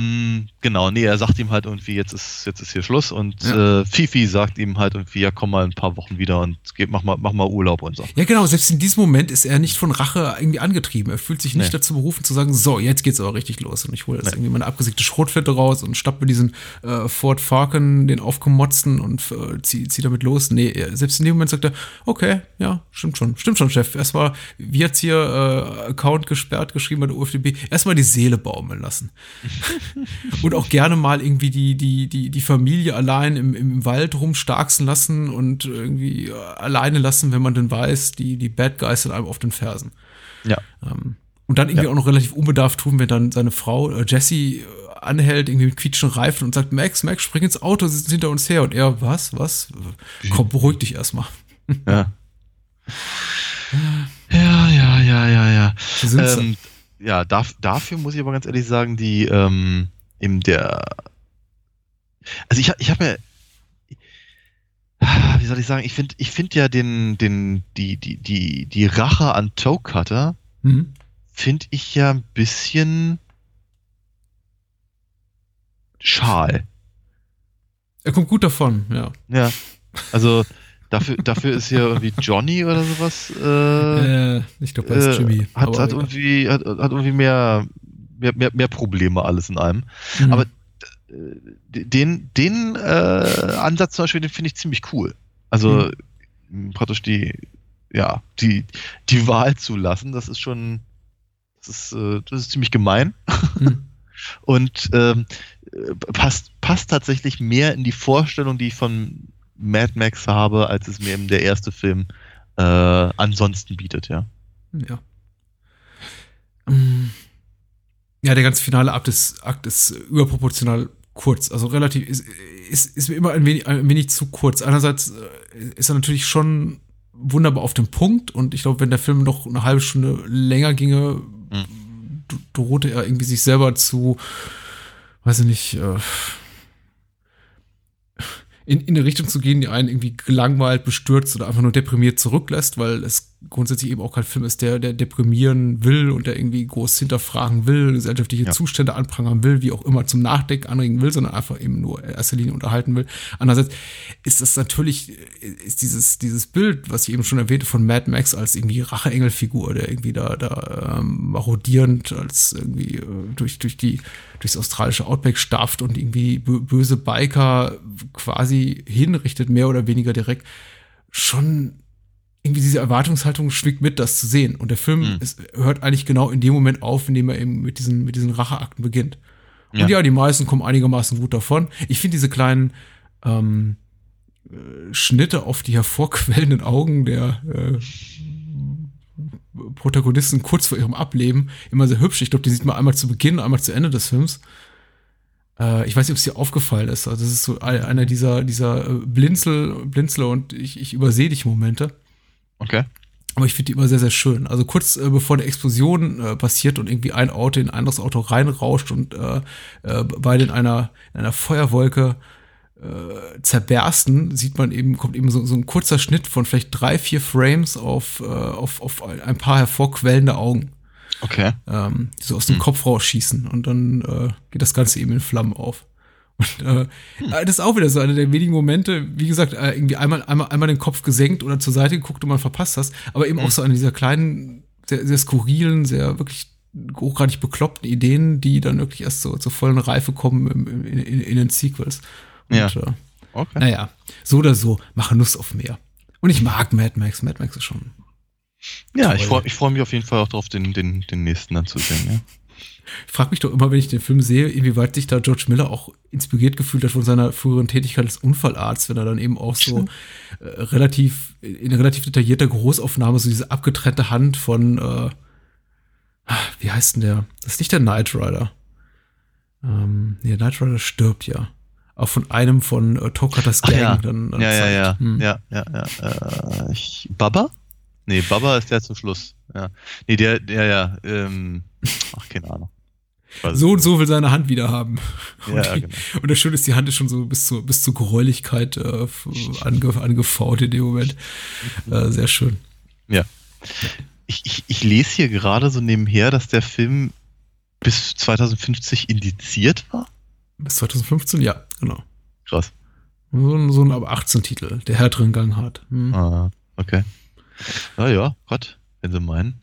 genau, nee, er sagt ihm halt irgendwie, jetzt ist, jetzt ist hier Schluss und Ja. äh, Fifi sagt ihm halt irgendwie, ja, komm mal ein paar Wochen wieder und geh, mach mal, mach mal Urlaub und so. Ja, genau, selbst in diesem Moment ist er nicht von Rache irgendwie angetrieben. Er fühlt sich nicht Nee. dazu berufen zu sagen, so, jetzt geht's aber richtig los. Und ich hole jetzt Nee. irgendwie meine abgesägte Schrotflinte raus und schnapp mir diesen äh, Ford Falcon, den aufgemotzten und äh, zieh, zieh damit los. Nee, selbst in dem Moment sagt er, okay, ja, stimmt schon, stimmt schon, Chef. Erstmal, wie jetzt hier äh, Account gesperrt geschrieben bei der UFDB, erstmal die Seele baumeln lassen. und auch gerne mal irgendwie die, die, die, die Familie allein im, im Wald rumstarksen lassen und irgendwie alleine lassen, wenn man denn weiß, die, die Bad Guys sind einem auf den Fersen. Ja. Ähm, und dann irgendwie Ja. auch noch relativ unbedarft tun, wenn dann seine Frau äh, Jessie äh, anhält, irgendwie mit quietschenden Reifen und sagt, Max, Max, spring ins Auto, sie sind hinter uns her. Und er, was, was? Komm, beruhig dich erstmal. Ja. Ja, ja, ja, ja, ja. Ähm, ja, darf, dafür muss ich aber ganz ehrlich sagen, die ähm, in der also ich, hab- ich habe mir wie soll ich sagen, ich finde ich finde ja den den die die die die Rache an Toe Cutter Mhm. finde ich ja ein bisschen schal. Er kommt gut davon, ja. Ja. Also dafür dafür ist ja irgendwie Johnny oder sowas äh, Äh, ich glaube, das ist äh, Jimmy. hat, hat irgendwie hat, hat irgendwie mehr, mehr mehr mehr Probleme alles in einem. Mhm. aber- äh, den, den äh, Ansatz zum Beispiel, den finde ich ziemlich cool. Also mh, praktisch die, ja, die, die Wahl zu lassen, das ist schon, das ist, äh, das ist ziemlich gemein Mhm. und ähm, äh, passt, passt tatsächlich mehr in die Vorstellung, die ich von Mad Max habe, als es mir eben der erste Film äh, ansonsten bietet, ja. Ja. Ja, der ganze finale Akt ist, Akt ist überproportional kurz. Also relativ, ist, ist, ist mir immer ein wenig, ein wenig zu kurz. Einerseits äh, ist er natürlich schon wunderbar auf dem Punkt und ich glaube, wenn der Film noch eine halbe Stunde länger ginge, d- drohte er irgendwie sich selber zu, weiß ich nicht, äh, in, in eine Richtung zu gehen, die einen irgendwie gelangweilt, bestürzt oder einfach nur deprimiert zurücklässt, weil es grundsätzlich eben auch kein Film ist, der, der deprimieren will und der irgendwie groß hinterfragen will, gesellschaftliche Ja. Zustände anprangern will, wie auch immer zum Nachdenken anregen will, sondern einfach eben nur in erster Linie unterhalten will. Andererseits ist das natürlich, ist dieses, dieses Bild, was ich eben schon erwähnte, von Mad Max als irgendwie Racheengelfigur, der irgendwie da, da ähm, marodierend als irgendwie äh, durch, durch die, durchs australische Outback stafft und irgendwie bö böse Biker quasi hinrichtet, mehr oder weniger direkt, schon irgendwie diese Erwartungshaltung schwingt mit, das zu sehen. Und der Film Mhm. ist, hört eigentlich genau in dem Moment auf, in dem er eben mit diesen, mit diesen Racheakten beginnt. Und Ja. ja, die meisten kommen einigermaßen gut davon. Ich finde diese kleinen ähm, äh, Schnitte auf die hervorquellenden Augen der äh, Protagonisten kurz vor ihrem Ableben immer sehr hübsch. Ich glaube, die sieht man einmal zu Beginn, einmal zu Ende des Films. Äh, ich weiß nicht, ob es dir aufgefallen ist. Also das ist so ein- einer dieser, dieser äh, Blinzel, Blinzler und ich, ich übersehe dich Momente. Okay. Aber ich finde die immer sehr, sehr schön. Also kurz äh, bevor eine Explosion äh, passiert und irgendwie ein Auto in ein anderes Auto reinrauscht und äh, äh, beide in einer, in einer Feuerwolke äh, zerbersten, sieht man eben, kommt eben so, so ein kurzer Schnitt von vielleicht drei, vier Frames auf, äh, auf, auf ein paar hervorquellende Augen, Okay. ähm, die so aus dem Hm. Kopf rausschießen und dann äh, geht das Ganze eben in Flammen auf. Und äh, das ist auch wieder so einer der wenigen Momente, wie gesagt, äh, irgendwie einmal, einmal, einmal den Kopf gesenkt oder zur Seite geguckt und man verpasst das, aber eben auch so eine dieser kleinen, sehr, sehr skurrilen, sehr wirklich hochgradig bekloppten Ideen, die dann wirklich erst so zur vollen Reife kommen im, in, in, in den Sequels. Und, Ja. Äh, Okay. naja, so oder so, mache Lust auf mehr. Und ich mag Mad Max. Mad Max ist schon. Ja, ich freue ich freu mich auf jeden Fall auch darauf, den, den, den nächsten dann zu sehen. Ja. Ich frage mich doch immer, wenn ich den Film sehe, inwieweit sich da George Miller auch inspiriert gefühlt hat von seiner früheren Tätigkeit als Unfallarzt, wenn er dann eben auch so äh, relativ, in relativ detaillierter Großaufnahme so diese abgetrennte Hand von, äh, wie heißt denn der? Das ist nicht der Knight Rider. Ähm, nee, Knight Rider stirbt ja. Auch von einem von äh, Tokatas Gang ja. dann, dann ja, ja, ja, Hm. ja, ja, ja. Äh, ich, Baba? Nee, Baba ist der zum Schluss. Ja. Nee, der, der, ja, ähm, ach, keine Ahnung. Weiß So und so will seine Hand wieder haben. Ja, und, die, genau. und das Schöne ist, die Hand ist schon so bis zur, bis zur Gräulichkeit äh, ange, angefaut in dem Moment. Äh, sehr schön. Ich, ich, ich lese hier gerade so nebenher, dass der Film bis 2050 indiziert war. Bis 2015, ja, genau. Krass. So ein, so ein ab 18 Titel, der härteren Gang hat. Hm. Ah, okay. Na ja, Gott, wenn Sie meinen.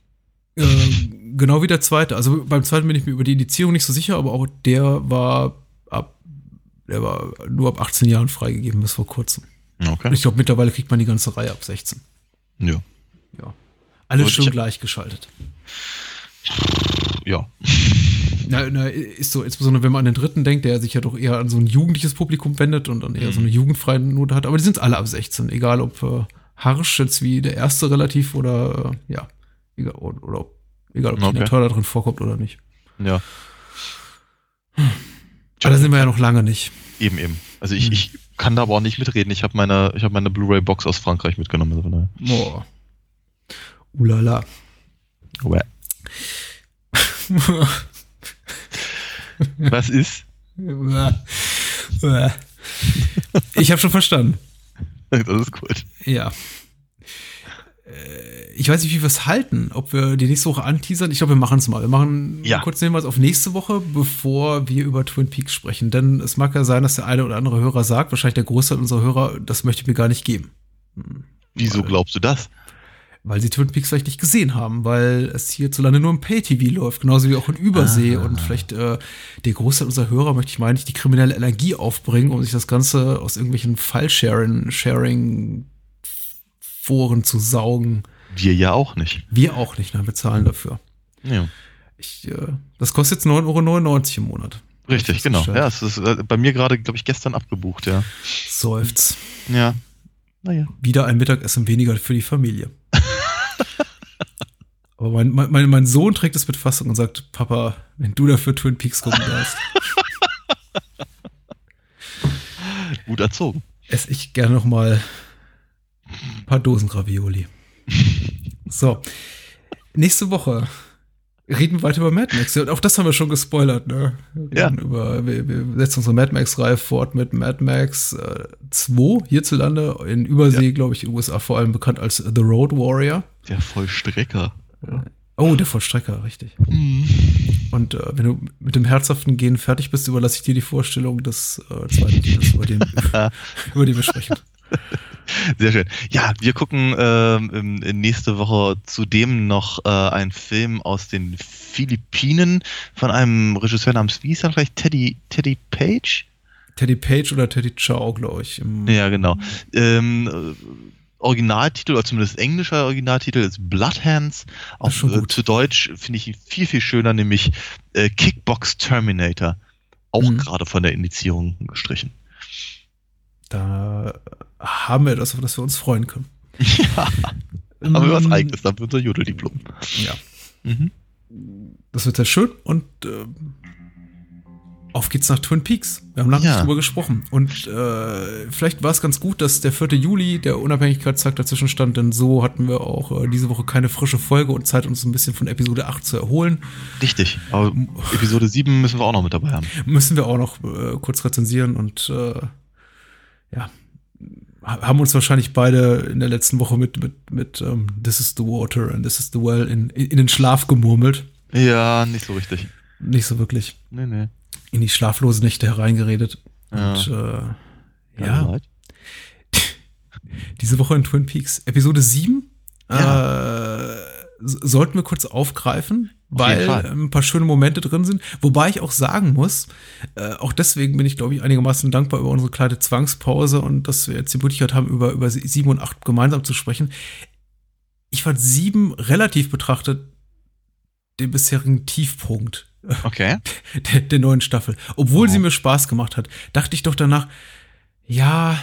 Äh, genau wie der zweite. Also beim zweiten bin ich mir über die Indizierung nicht so sicher, aber auch der war ab, der war nur ab 18 Jahren freigegeben bis vor kurzem. Und Okay. ich glaube, mittlerweile kriegt man die ganze Reihe ab 16. Ja. Ja. Alles schön ich- gleichgeschaltet. Ja. Na, na, ist so, insbesondere wenn man an den dritten denkt, der sich ja doch eher an so ein jugendliches Publikum wendet und dann eher so eine jugendfreie Note hat. Aber die sind alle ab 16, egal ob äh, harsch jetzt wie der erste relativ oder äh, ja, egal, oder, oder ob, egal ob Okay. Tina Turner drin vorkommt oder nicht. Ja. Aber da sind wir ja noch lange nicht. Eben, eben. Also ich, Hm. ich kann da aber auch nicht mitreden. Ich habe meine, ich hab meine Blu-ray-Box aus Frankreich mitgenommen. Also. Boah. Ulala. Uäh. Was ist? ich habe schon verstanden. Das ist gut. Ja. Äh, Ich weiß nicht, wie wir es halten, ob wir die nächste Woche anteasern. Ich glaube, wir machen es mal. Wir machen Ja. kurz Hinweis auf nächste Woche, bevor wir über Twin Peaks sprechen. Denn es mag ja sein, dass der eine oder andere Hörer sagt, wahrscheinlich der Großteil unserer Hörer, das möchte ich mir gar nicht geben. Wieso Weil- glaubst du das? Weil sie Twin Peaks vielleicht nicht gesehen haben, weil es hierzulande nur im Pay-TV läuft, genauso wie auch in Übersee. Ah. Und vielleicht äh, der Großteil unserer Hörer, möchte ich meinen, nicht die kriminelle Energie aufbringen, um sich das Ganze aus irgendwelchen File-Sharing-Sharing-Foren zu saugen. Wir ja auch nicht. Wir auch nicht, nein, wir zahlen dafür. Ja. Ich, äh, das kostet jetzt 9,99 Euro im Monat. Richtig, genau. Ja, es ist äh, bei mir gerade, glaube ich, gestern abgebucht, ja. Seufz. Ja. Naja. Wieder ein Mittagessen weniger für die Familie. Aber mein, mein, mein, Sohn trägt es mit Fassung und sagt, Papa, wenn du dafür Twin Peaks gucken darfst, Gut erzogen. esse ich gerne noch mal ein paar Dosen Gravioli. So. Nächste Woche reden wir weiter über Mad Max. Ja, und auch das haben wir schon gespoilert, ne? Wir, Ja. Über, wir, wir setzen unsere Mad Max-Reihe fort mit Mad Max äh, 2 hierzulande, in Übersee, glaube ich, in den USA vor allem bekannt als The Road Warrior. Der Vollstrecker. Oh, der Vollstrecker, richtig. Und äh, wenn du mit dem herzhaften Gehen fertig bist, überlasse ich dir die Vorstellung des äh, zweiten über den, über den wir sprechen. Sehr schön. Ja, wir gucken ähm, nächste Woche zudem noch äh, einen Film aus den Philippinen von einem Regisseur namens, wie hieß er vielleicht? Teddy, Teddy Page? Teddy Page oder Teddy Chow, glaube ich. Im, Ja, genau. Ähm, äh, Originaltitel, oder zumindest englischer Originaltitel ist Bloodhands. Auf, ist schon äh, zu Deutsch finde ich ihn viel, viel schöner, nämlich äh, Kickbox Terminator. Auch Mhm. gerade von der Indizierung gestrichen. Da haben wir etwas, auf das wir uns freuen können. ja, haben wir was Ähm, eigenes, dann wird unser Jodeldiplom. Ja, Mhm. das wird sehr schön und äh, auf geht's nach Twin Peaks. Wir haben lange Ja. nicht drüber gesprochen. Und äh, vielleicht war es ganz gut, dass der 4. Juli, der Unabhängigkeitstag dazwischen stand, denn so hatten wir auch äh, diese Woche keine frische Folge und Zeit, uns ein bisschen von Episode 8 zu erholen. Richtig. Aber Episode 7 müssen wir auch noch mit dabei haben. Müssen wir auch noch äh, kurz rezensieren und äh, ja, ha- haben uns wahrscheinlich beide in der letzten Woche mit, mit, mit ähm, This is the Water and This is the Well in, in, in den Schlaf gemurmelt. Ja, nicht so richtig. Nicht so wirklich Nee, nee. in die schlaflose Nächte hereingeredet. Ja. Und äh, ja, Leid. diese Woche in Twin Peaks. Episode 7 Ja. äh, sollten wir kurz aufgreifen, Auf weil Fall. ein paar schöne Momente drin sind. Wobei ich auch sagen muss, äh, auch deswegen bin ich, glaube ich, einigermaßen dankbar über unsere kleine Zwangspause und dass wir jetzt die Möglichkeit haben, über, über 7 und 8 gemeinsam zu sprechen. ich fand sieben relativ betrachtet den bisherigen Tiefpunkt Okay. der, der neuen Staffel. Obwohl Oh. sie mir Spaß gemacht hat, dachte ich doch danach, ja, äh,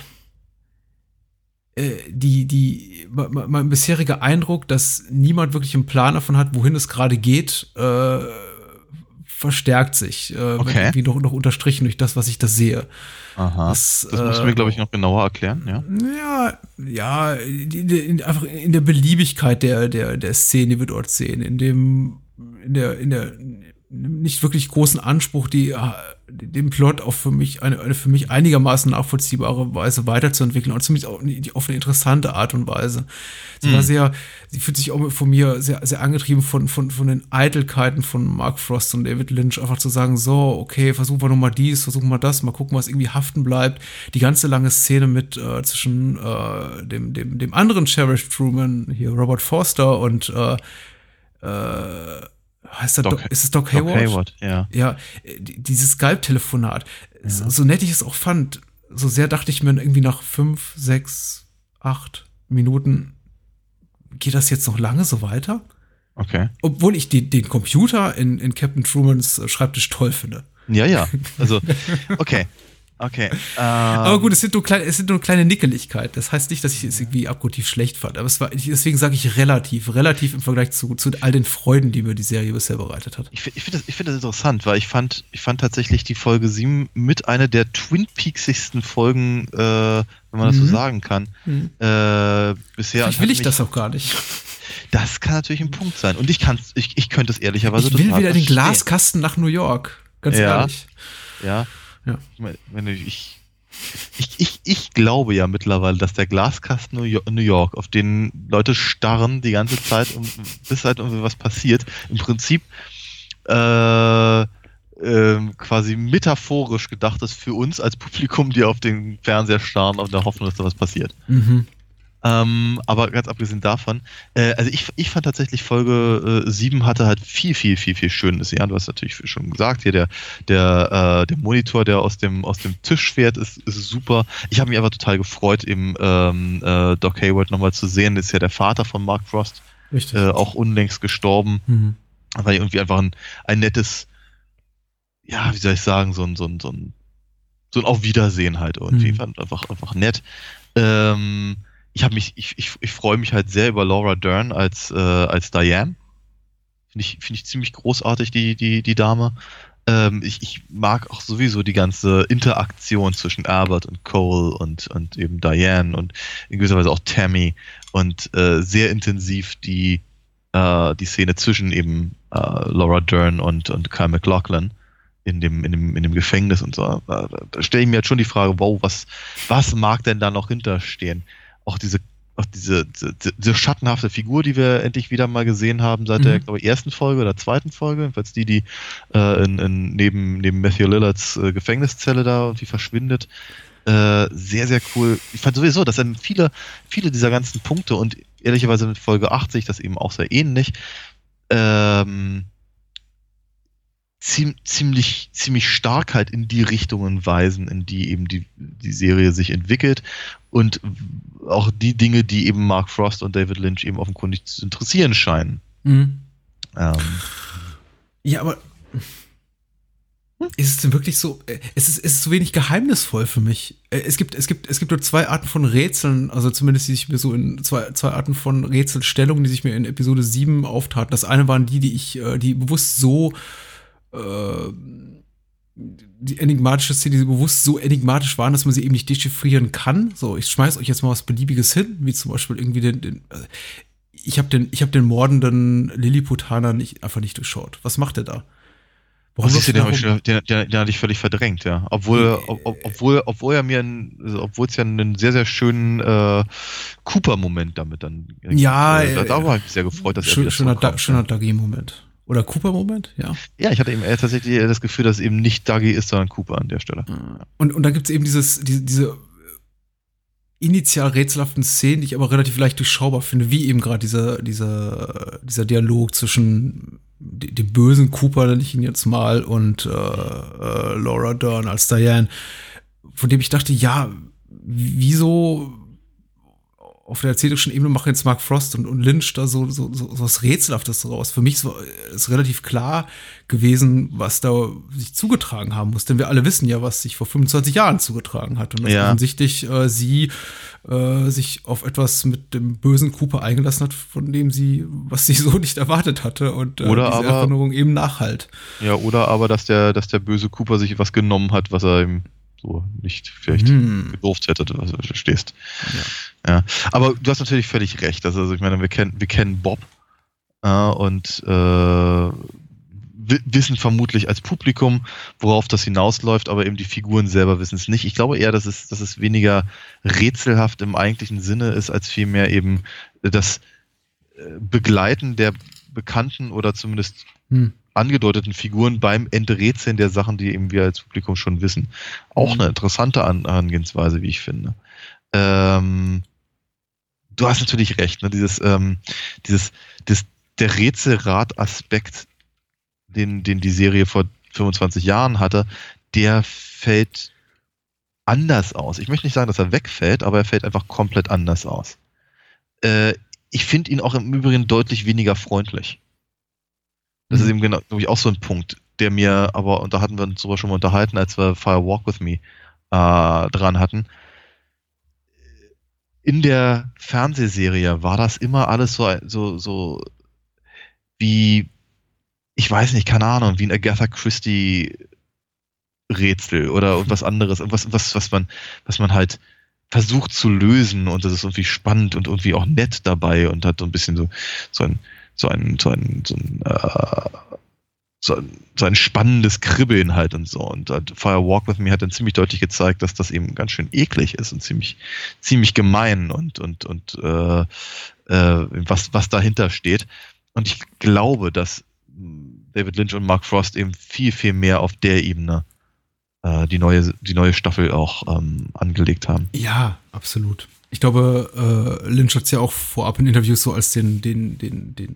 die, die, me- mein bisheriger Eindruck, dass niemand wirklich einen Plan davon hat, wohin es gerade geht, äh, verstärkt sich. Äh, Okay. Irgendwie noch, noch unterstrichen durch das, was ich da sehe. Aha. Das, Das äh, mir, glaube ich, noch genauer erklären, ja. Ja, ja, die, die, in, einfach in der Beliebigkeit der, der, der Szene, die wir dort sehen, in dem, in der, in der nicht wirklich großen Anspruch, die, äh, den Plot auf für mich, eine, eine für mich einigermaßen nachvollziehbare Weise weiterzuentwickeln und zumindest auch die- auf eine interessante Art und Weise. Sie war Mhm. sehr, sie fühlt sich auch von mir sehr, sehr angetrieben von, von, von den Eitelkeiten von Mark Frost und David Lynch, einfach zu sagen, so, okay, versuchen wir nochmal dies, versuchen wir das, mal gucken, was irgendwie haften bleibt. Die ganze lange Szene mit äh, zwischen äh, dem, dem, dem anderen Sheriff Truman, hier Robert Forster und äh, äh, heißt er Doc- ist es Doc Doc Hayward? Hayward, ja. Ja, die- dieses Skype-Telefonat. So, so nett ich es auch fand, so sehr dachte ich mir irgendwie nach fünf, sechs, acht Minuten, geht das jetzt noch lange so weiter? Okay. Obwohl ich die, den Computer in, in Captain Trumans Schreibtisch toll finde. Ja, ja. Also, okay. Okay. Aber Ähm, gut, es sind, nur kleine, es sind nur kleine Nickeligkeiten. Das heißt nicht, dass ich es irgendwie abgrundtief schlecht fand. Aber es war, deswegen sage ich relativ, relativ im Vergleich zu, zu all den Freuden, die mir die Serie bisher bereitet hat. Ich, ich finde das, ich find das interessant, weil ich fand, ich fand tatsächlich die Folge 7 mit einer der Twin Peaksigsten Folgen, äh, wenn man das so Mhm. sagen kann, Mhm. äh, bisher. Vielleicht will ich das auch gar nicht. Das kann natürlich ein Punkt sein. Und ich kann ich, ich könnte es ehrlicherweise Ich will wieder den. Glaskasten nach New York. Ganz Ja. ehrlich. Ja. Ja. Ich, meine, ich, ich, ich, ich glaube ja mittlerweile, dass der Glaskasten New York, auf den Leute starren die ganze Zeit, um, bis halt irgendwie was passiert, im Prinzip äh, ähm, quasi metaphorisch gedacht ist für uns als Publikum, die auf den Fernseher starren, auf der Hoffnung, dass da was passiert. Mhm. Ähm, aber ganz abgesehen davon, äh, also ich, ich fand tatsächlich Folge äh, 7 hatte halt viel, viel, viel, viel Schönes. Ja, du hast natürlich schon gesagt, hier der, der, äh, der Monitor, der aus dem, aus dem Tisch fährt, ist, ist super. Ich habe mich aber total gefreut, eben ähm, äh, Doc Hayward nochmal zu sehen. Das ist ja der Vater von Mark Frost, Richtig. äh, auch unlängst gestorben Mhm. weil irgendwie einfach ein, ein nettes, ja, wie soll ich sagen, so ein, so ein, so ein, so ein Auf Wiedersehen halt irgendwie. Mhm. Fand einfach, einfach nett. Ähm, ich habe mich, ich, ich, ich freue mich halt sehr über Laura Dern als, äh, als Diane. Finde ich, finde ich ziemlich großartig, die, die, die Dame. Ähm, ich, ich mag auch sowieso die ganze Interaktion zwischen Albert und Cole und, und eben Diane und in gewisser Weise auch Tammy und äh, sehr intensiv die, äh, die Szene zwischen eben äh, Laura Dern und, und Kyle McLaughlin in dem, in dem, in dem Gefängnis und so. Da, da stelle ich mir jetzt schon die Frage, wow, was, was mag denn da noch hinterstehen? Auch diese, auch diese, diese, diese schattenhafte Figur, die wir endlich wieder mal gesehen haben seit der, Mhm. glaube ich, ersten Folge oder zweiten Folge, jedenfalls die, die äh, in, in, neben, neben Matthew Lillards äh, Gefängniszelle da irgendwie verschwindet. Äh, sehr, sehr cool. Ich fand sowieso, dass dann viele, viele dieser ganzen Punkte und ehrlicherweise mit Folge 80 das eben auch sehr ähnlich, ähm, ziemlich, ziemlich stark halt in die Richtungen weisen, in die eben die, die Serie sich entwickelt und auch die Dinge, die eben Mark Frost und David Lynch eben offenkundig zu interessieren scheinen. Mhm. Ähm, Ja, aber ist es denn wirklich so? äh, Es ist, es ist so wenig geheimnisvoll für mich. Äh, Es gibt, es gibt, es gibt nur zwei Arten von Rätseln, also zumindest die sich mir so in zwei, zwei Arten von Rätselstellungen, die sich mir in Episode 7 auftaten. Das eine waren die, die ich, äh, die bewusst so äh, die enigmatische Szene, die bewusst so enigmatisch waren, dass man sie eben nicht dechiffrieren kann. So, ich schmeiß euch jetzt mal was Beliebiges hin, wie zum Beispiel irgendwie den, den äh, ich habe den, ich habe den mordenden Lilliputaner nicht, einfach nicht durchschaut. Was macht er da? Oh, siehst du, den, ich, warum- den, den, den hatte ich völlig verdrängt, ja. Obwohl, ob, ob, obwohl, obwohl er mir, ein, also obwohl es ja einen sehr, sehr schönen äh, Cooper-Moment damit dann. Ja, äh, da, äh, da war ich mich sehr gefreut, dass er Schön, wieder schöner, zurückkommt, da, schöner Dougie-Moment. Oder Cooper-Moment, ja. Ja, ich hatte eben eher tatsächlich eher das Gefühl, dass es eben nicht Dougie ist, sondern Cooper an der Stelle. Und, und dann gibt es eben dieses, diese, diese initial rätselhaften Szenen, die ich aber relativ leicht durchschaubar finde, wie eben gerade dieser, dieser, dieser Dialog zwischen de- dem bösen Cooper, nenne ich ihn jetzt mal, und äh, äh, Laura Dern als Diane, von dem ich dachte, ja, wieso auf der erzählerischen Ebene machen jetzt Mark Frost und, und Lynch da so, so, so, so was Rätselhaftes raus. Für mich ist, ist relativ klar gewesen, was da sich zugetragen haben muss. Denn wir alle wissen ja, was sich vor 25 Jahren zugetragen hat. Und dass Ja. offensichtlich äh, sie äh, sich auf etwas mit dem bösen Cooper eingelassen hat, von dem sie, was sie so nicht erwartet hatte. Und äh, Oder diese aber- Erinnerung eben nachhalt. Ja, oder aber, dass der, dass der böse Cooper sich was genommen hat, was er ihm so nicht vielleicht Hm. gedurft hätte, was du verstehst. Ja. Aber du hast natürlich völlig recht. Also, also ich meine, wir kennen, wir kennen Bob äh, und äh, wi- wissen vermutlich als Publikum, worauf das hinausläuft, aber eben die Figuren selber wissen es nicht. Ich glaube eher, dass es, dass es weniger rätselhaft im eigentlichen Sinne ist, als vielmehr eben das äh, Begleiten der bekannten oder zumindest Hm. Angedeuteten Figuren beim Enträtseln der Sachen, die eben wir als Publikum schon wissen. Auch Mhm. eine interessante An Herangehensweise, wie ich finde. Ähm, du hast natürlich recht, ne? dieses, ähm, dieses, das, der Rätselrat-Aspekt, den, den die Serie vor 25 Jahren hatte, der fällt anders aus. Ich möchte nicht sagen, dass er wegfällt, aber er fällt einfach komplett anders aus. Äh, ich finde ihn auch im Übrigen deutlich weniger freundlich. Das Mhm. ist eben genau, glaube ich, auch so ein Punkt, der mir, aber, und da hatten wir uns sogar schon mal unterhalten, als wir Fire Walk With Me äh, dran hatten. In der Fernsehserie war das immer alles so, so, so wie, ich weiß nicht, keine Ahnung, wie ein Agatha Christie Rätsel oder irgendwas anderes, was, was, was man, was man halt versucht zu lösen und das ist irgendwie spannend und irgendwie auch nett dabei und hat so ein bisschen so, so ein, so ein, so ein, so ein, äh, so ein, so ein spannendes Kribbeln halt und so. Und äh, Fire Walk With Me hat dann ziemlich deutlich gezeigt, dass das eben ganz schön eklig ist und ziemlich, ziemlich gemein und, und, und äh, äh, was, was dahinter steht. Und ich glaube, dass David Lynch und Mark Frost eben viel, viel mehr auf der Ebene äh, die, neue, die neue Staffel auch ähm, angelegt haben. Ja, absolut. Ich glaube, äh, Lynch hat es ja auch vorab in Interviews so als den, den, den, den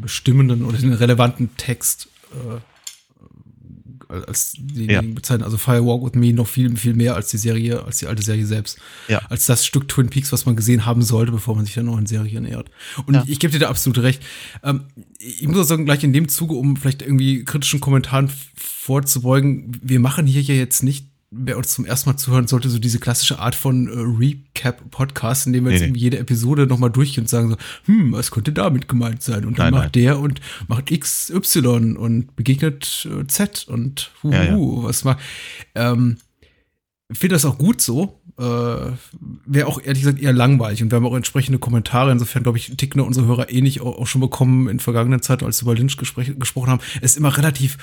bestimmenden oder den relevanten Text äh, als den, Ja. den bezeichnet. Also Fire Walk With Me noch viel, viel mehr als die Serie, als die alte Serie selbst. Ja. Als das Stück Twin Peaks, was man gesehen haben sollte, bevor man sich der neuen Serie nähert. Und Ja. ich gebe dir da absolut recht. Ähm, ich muss auch sagen, gleich in dem Zuge, um vielleicht irgendwie kritischen Kommentaren vorzubeugen, wir machen hier ja jetzt nicht wer uns zum ersten Mal zuhören sollte, so diese klassische Art von äh, Recap-Podcast, in dem wir Nee, jetzt nee. jede Episode nochmal durchgehen und sagen so, hm, was könnte damit gemeint sein? Und dann Nein, macht der und macht X, Y und begegnet äh, Z und huhu, Ja, ja. was mal. Ähm, finde das auch gut so. Äh, Wäre auch ehrlich gesagt eher langweilig. Und wir haben auch entsprechende Kommentare. Insofern, glaube ich, ticken unsere Hörer ähnlich auch, auch schon bekommen in vergangenen Zeiten, als wir über Lynch gespräch- gesprochen haben. Es ist immer relativ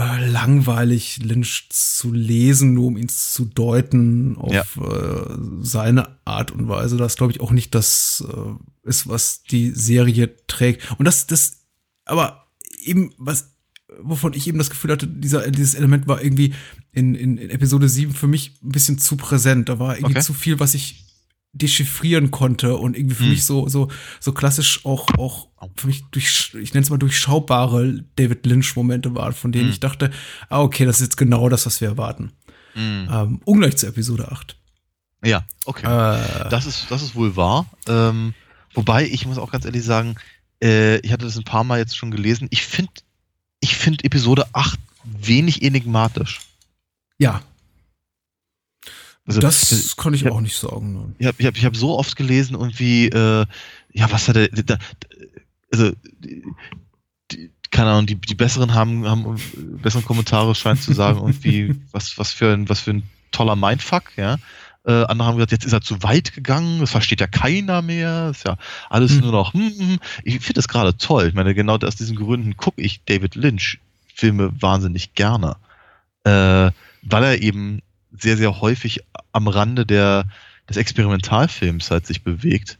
äh, langweilig, Lynch zu lesen, nur um ihn zu deuten auf Ja. äh, seine Art und Weise. Das glaube ich auch nicht das äh, ist, was die Serie trägt. Und das, das, aber eben, was, wovon ich eben das Gefühl hatte, dieser, dieses Element war irgendwie in, in, in Episode 7 für mich ein bisschen zu präsent. Da war irgendwie Okay. zu viel, was ich dechiffrieren konnte und irgendwie für Hm. mich so, so, so klassisch auch, auch für mich durch, ich nenne es mal durchschaubare David Lynch-Momente waren, von denen Hm. ich dachte, ah, okay, das ist jetzt genau das, was wir erwarten. Ähm, ungleich zu Episode 8. Ja, okay. Äh, Das ist, das ist wohl wahr. Ähm, wobei, ich muss auch ganz ehrlich sagen, äh, ich hatte das ein paar Mal jetzt schon gelesen. Ich finde ich find Episode 8 wenig enigmatisch. ja, Also, das kann ich ja. auch nicht sagen. ne. Ich habe ich hab, ich hab so oft gelesen, irgendwie, äh, ja, was hat er, da, also, die, die, keine Ahnung, die, die Besseren haben, haben äh, besseren Kommentare, scheint zu sagen, irgendwie, was, was für ein, was für ein toller Mindfuck, ja. Äh, andere haben gesagt, jetzt ist er zu weit gegangen, das versteht ja keiner mehr, ist ja alles Hm. nur noch, hm, hm. ich finde das gerade toll. Ich meine, genau aus diesen Gründen gucke ich David Lynch Filme wahnsinnig gerne. Äh, weil er eben sehr, sehr häufig am Rande der, des Experimentalfilms halt sich bewegt.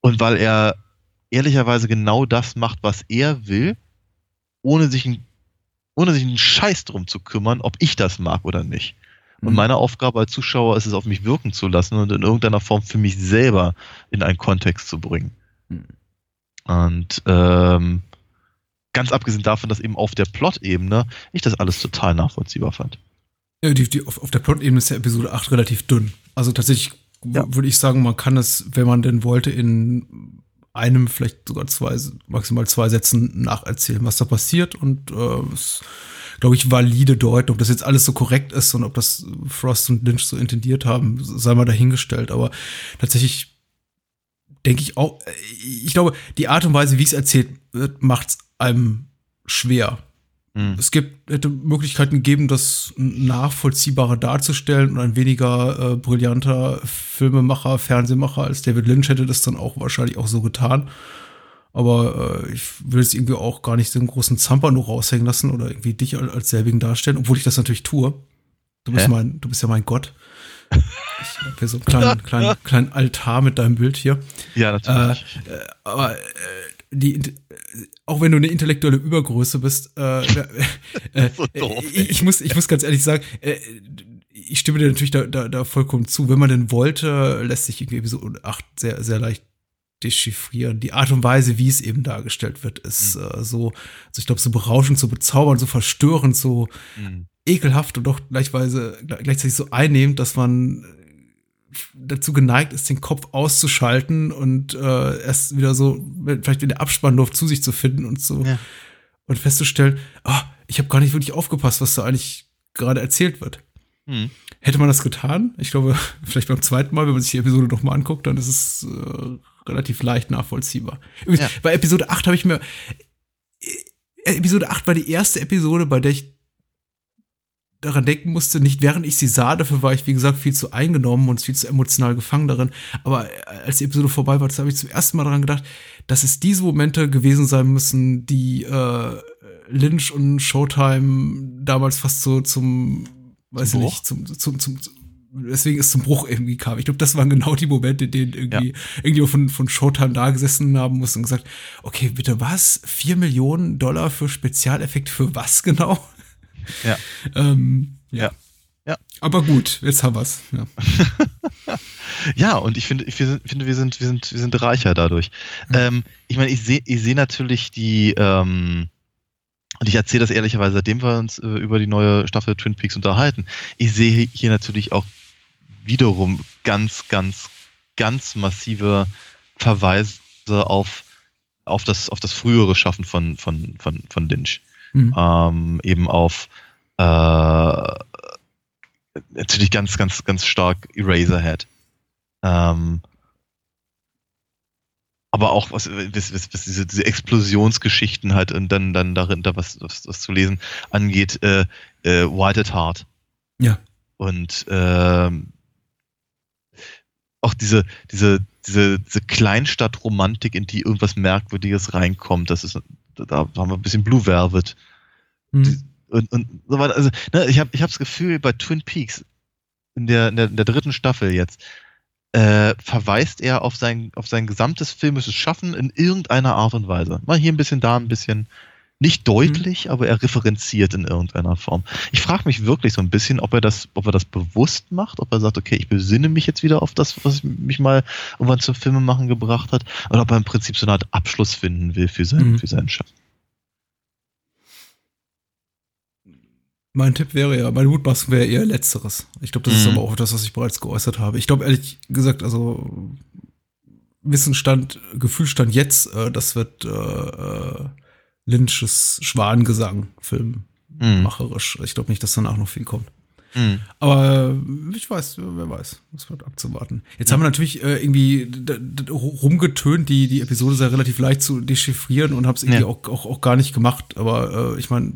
Und weil er ehrlicherweise genau das macht, was er will, ohne sich, ein, ohne sich einen Scheiß drum zu kümmern, ob ich das mag oder nicht. Und Mhm. meine Aufgabe als Zuschauer ist es, auf mich wirken zu lassen und in irgendeiner Form für mich selber in einen Kontext zu bringen. Mhm. Und ähm, ganz abgesehen davon, dass eben auf der Plot-Ebene ich das alles total nachvollziehbar fand. Ja, die, die, auf, auf der Plot-Ebene ist ja Episode 8 relativ dünn. Also tatsächlich ja. würde ich sagen, man kann es, wenn man denn wollte, in einem, vielleicht sogar zwei, maximal zwei Sätzen nacherzählen, was da passiert und äh, es, glaube ich, valide deuten. Ob das jetzt alles so korrekt ist und ob das Frost und Lynch so intendiert haben, sei mal dahingestellt. Aber tatsächlich denke ich auch, ich glaube, die Art und Weise, wie es erzählt wird, macht es einem schwer. Mhm. Es gibt, hätte Möglichkeiten gegeben, das nachvollziehbarer darzustellen und ein weniger äh, brillanter Filmemacher, Fernsehmacher als David Lynch hätte das dann auch wahrscheinlich auch so getan. Aber äh, ich will jetzt irgendwie auch gar nicht so einen großen Zamper nur raushängen lassen oder irgendwie dich als, als selbigen darstellen, obwohl ich das natürlich tue. Du bist, mein, du bist ja mein Gott. Ich habe hier so einen kleinen, kleinen, kleinen Altar mit deinem Bild hier. Ja, natürlich. Äh, äh aber äh, die, auch wenn du eine intellektuelle Übergröße bist, äh, äh, so doof, ich, ich, muss, ich muss ganz ehrlich sagen, äh, ich stimme dir natürlich da, da, da vollkommen zu. Wenn man denn wollte, lässt sich irgendwie so 8 sehr, sehr leicht dechiffrieren. Die Art und Weise, wie es eben dargestellt wird, ist mhm. äh, so, also ich glaube, so berauschend, so bezaubernd, so verstörend, so mhm. ekelhaft und doch gleichweise, gleichzeitig so einnehmend, dass man dazu geneigt ist, den Kopf auszuschalten und äh, erst wieder so, vielleicht in der Abspannluft zu sich zu finden und so ja. und festzustellen, ah, ich habe gar nicht wirklich aufgepasst, was da eigentlich gerade erzählt wird. Mhm. Hätte man das getan? Ich glaube, vielleicht beim zweiten Mal, wenn man sich die Episode nochmal anguckt, dann ist es äh, relativ leicht nachvollziehbar. ja. Bei Episode 8 habe ich mir. Äh, Episode 8 war die erste Episode, bei der ich daran denken musste, nicht während ich sie sah, dafür war ich, wie gesagt, viel zu eingenommen und viel zu emotional gefangen darin. Aber äh, als die Episode vorbei war, habe ich zum ersten Mal daran gedacht, dass es diese Momente gewesen sein müssen, die äh, Lynch und Showtime damals fast so zum, weiß ich nicht, zum, zum, zum, zum deswegen ist zum Bruch irgendwie kam. Ich glaube, das waren genau die Momente, in denen irgendwie ja. irgendjemand von, von Showtime da gesessen haben muss und gesagt, okay, bitte was? Vier Millionen Dollar für Spezialeffekte für was genau? Ja. ähm, ja. ja. Aber gut, jetzt haben wir's. Ja. ja, und ich finde, ich finde, wir sind, wir sind, wir sind reicher dadurch. Mhm. Ähm, ich meine, ich sehe, ich sehe natürlich die, ähm, und ich erzähle das ehrlicherweise, seitdem wir uns äh, über die neue Staffel Twin Peaks unterhalten. Ich sehe hier natürlich auch wiederum ganz, ganz, ganz massive Verweise auf, auf, das, auf das frühere Schaffen von, von, von, von Lynch mhm. ähm, eben auf äh, natürlich ganz, ganz, ganz stark Eraserhead. Ähm, aber auch was, was, was, was diese, diese Explosionsgeschichten halt und dann, dann darin, da was, was, zu lesen angeht, äh, äh, White at Heart. Ja. Und ähm, auch diese, diese, diese, diese Kleinstadtromantik, in die irgendwas Merkwürdiges reinkommt, das ist da haben wir ein bisschen Blue Velvet. Mhm. Und, und so weiter. Also, ne, ich habe ich hab das Gefühl, bei Twin Peaks, in der, in der, in der dritten Staffel jetzt, äh, verweist er auf sein, auf sein gesamtes filmisches Schaffen in irgendeiner Art und Weise. Mal hier ein bisschen, da ein bisschen. Nicht deutlich, mhm. aber er referenziert in irgendeiner Form. Ich frage mich wirklich so ein bisschen, ob er das, ob er das bewusst macht, ob er sagt, okay, ich besinne mich jetzt wieder auf das, was mich mal irgendwann zum Filmemachen gebracht hat, oder ob er im Prinzip so eine Art Abschluss finden will für sein, mhm. für seinen Schaffen. Mein Tipp wäre ja, meine Mutmaßung wäre eher letzteres. Ich glaube, das mhm. ist aber auch das, was ich bereits geäußert habe. Ich glaube ehrlich gesagt, also Wissensstand, Gefühlstand jetzt, äh, das wird äh, äh Lynches Schwanengesang Film mhm. macherisch. Ich glaube nicht, dass danach noch viel kommt. Mhm. Aber äh, ich weiß, wer weiß, es wird abzuwarten. Jetzt mhm. haben wir natürlich äh, irgendwie rumgetönt, die, die Episode sei relativ leicht zu dechiffrieren und habe es irgendwie ja. auch, auch, auch gar nicht gemacht. Aber äh, ich meine,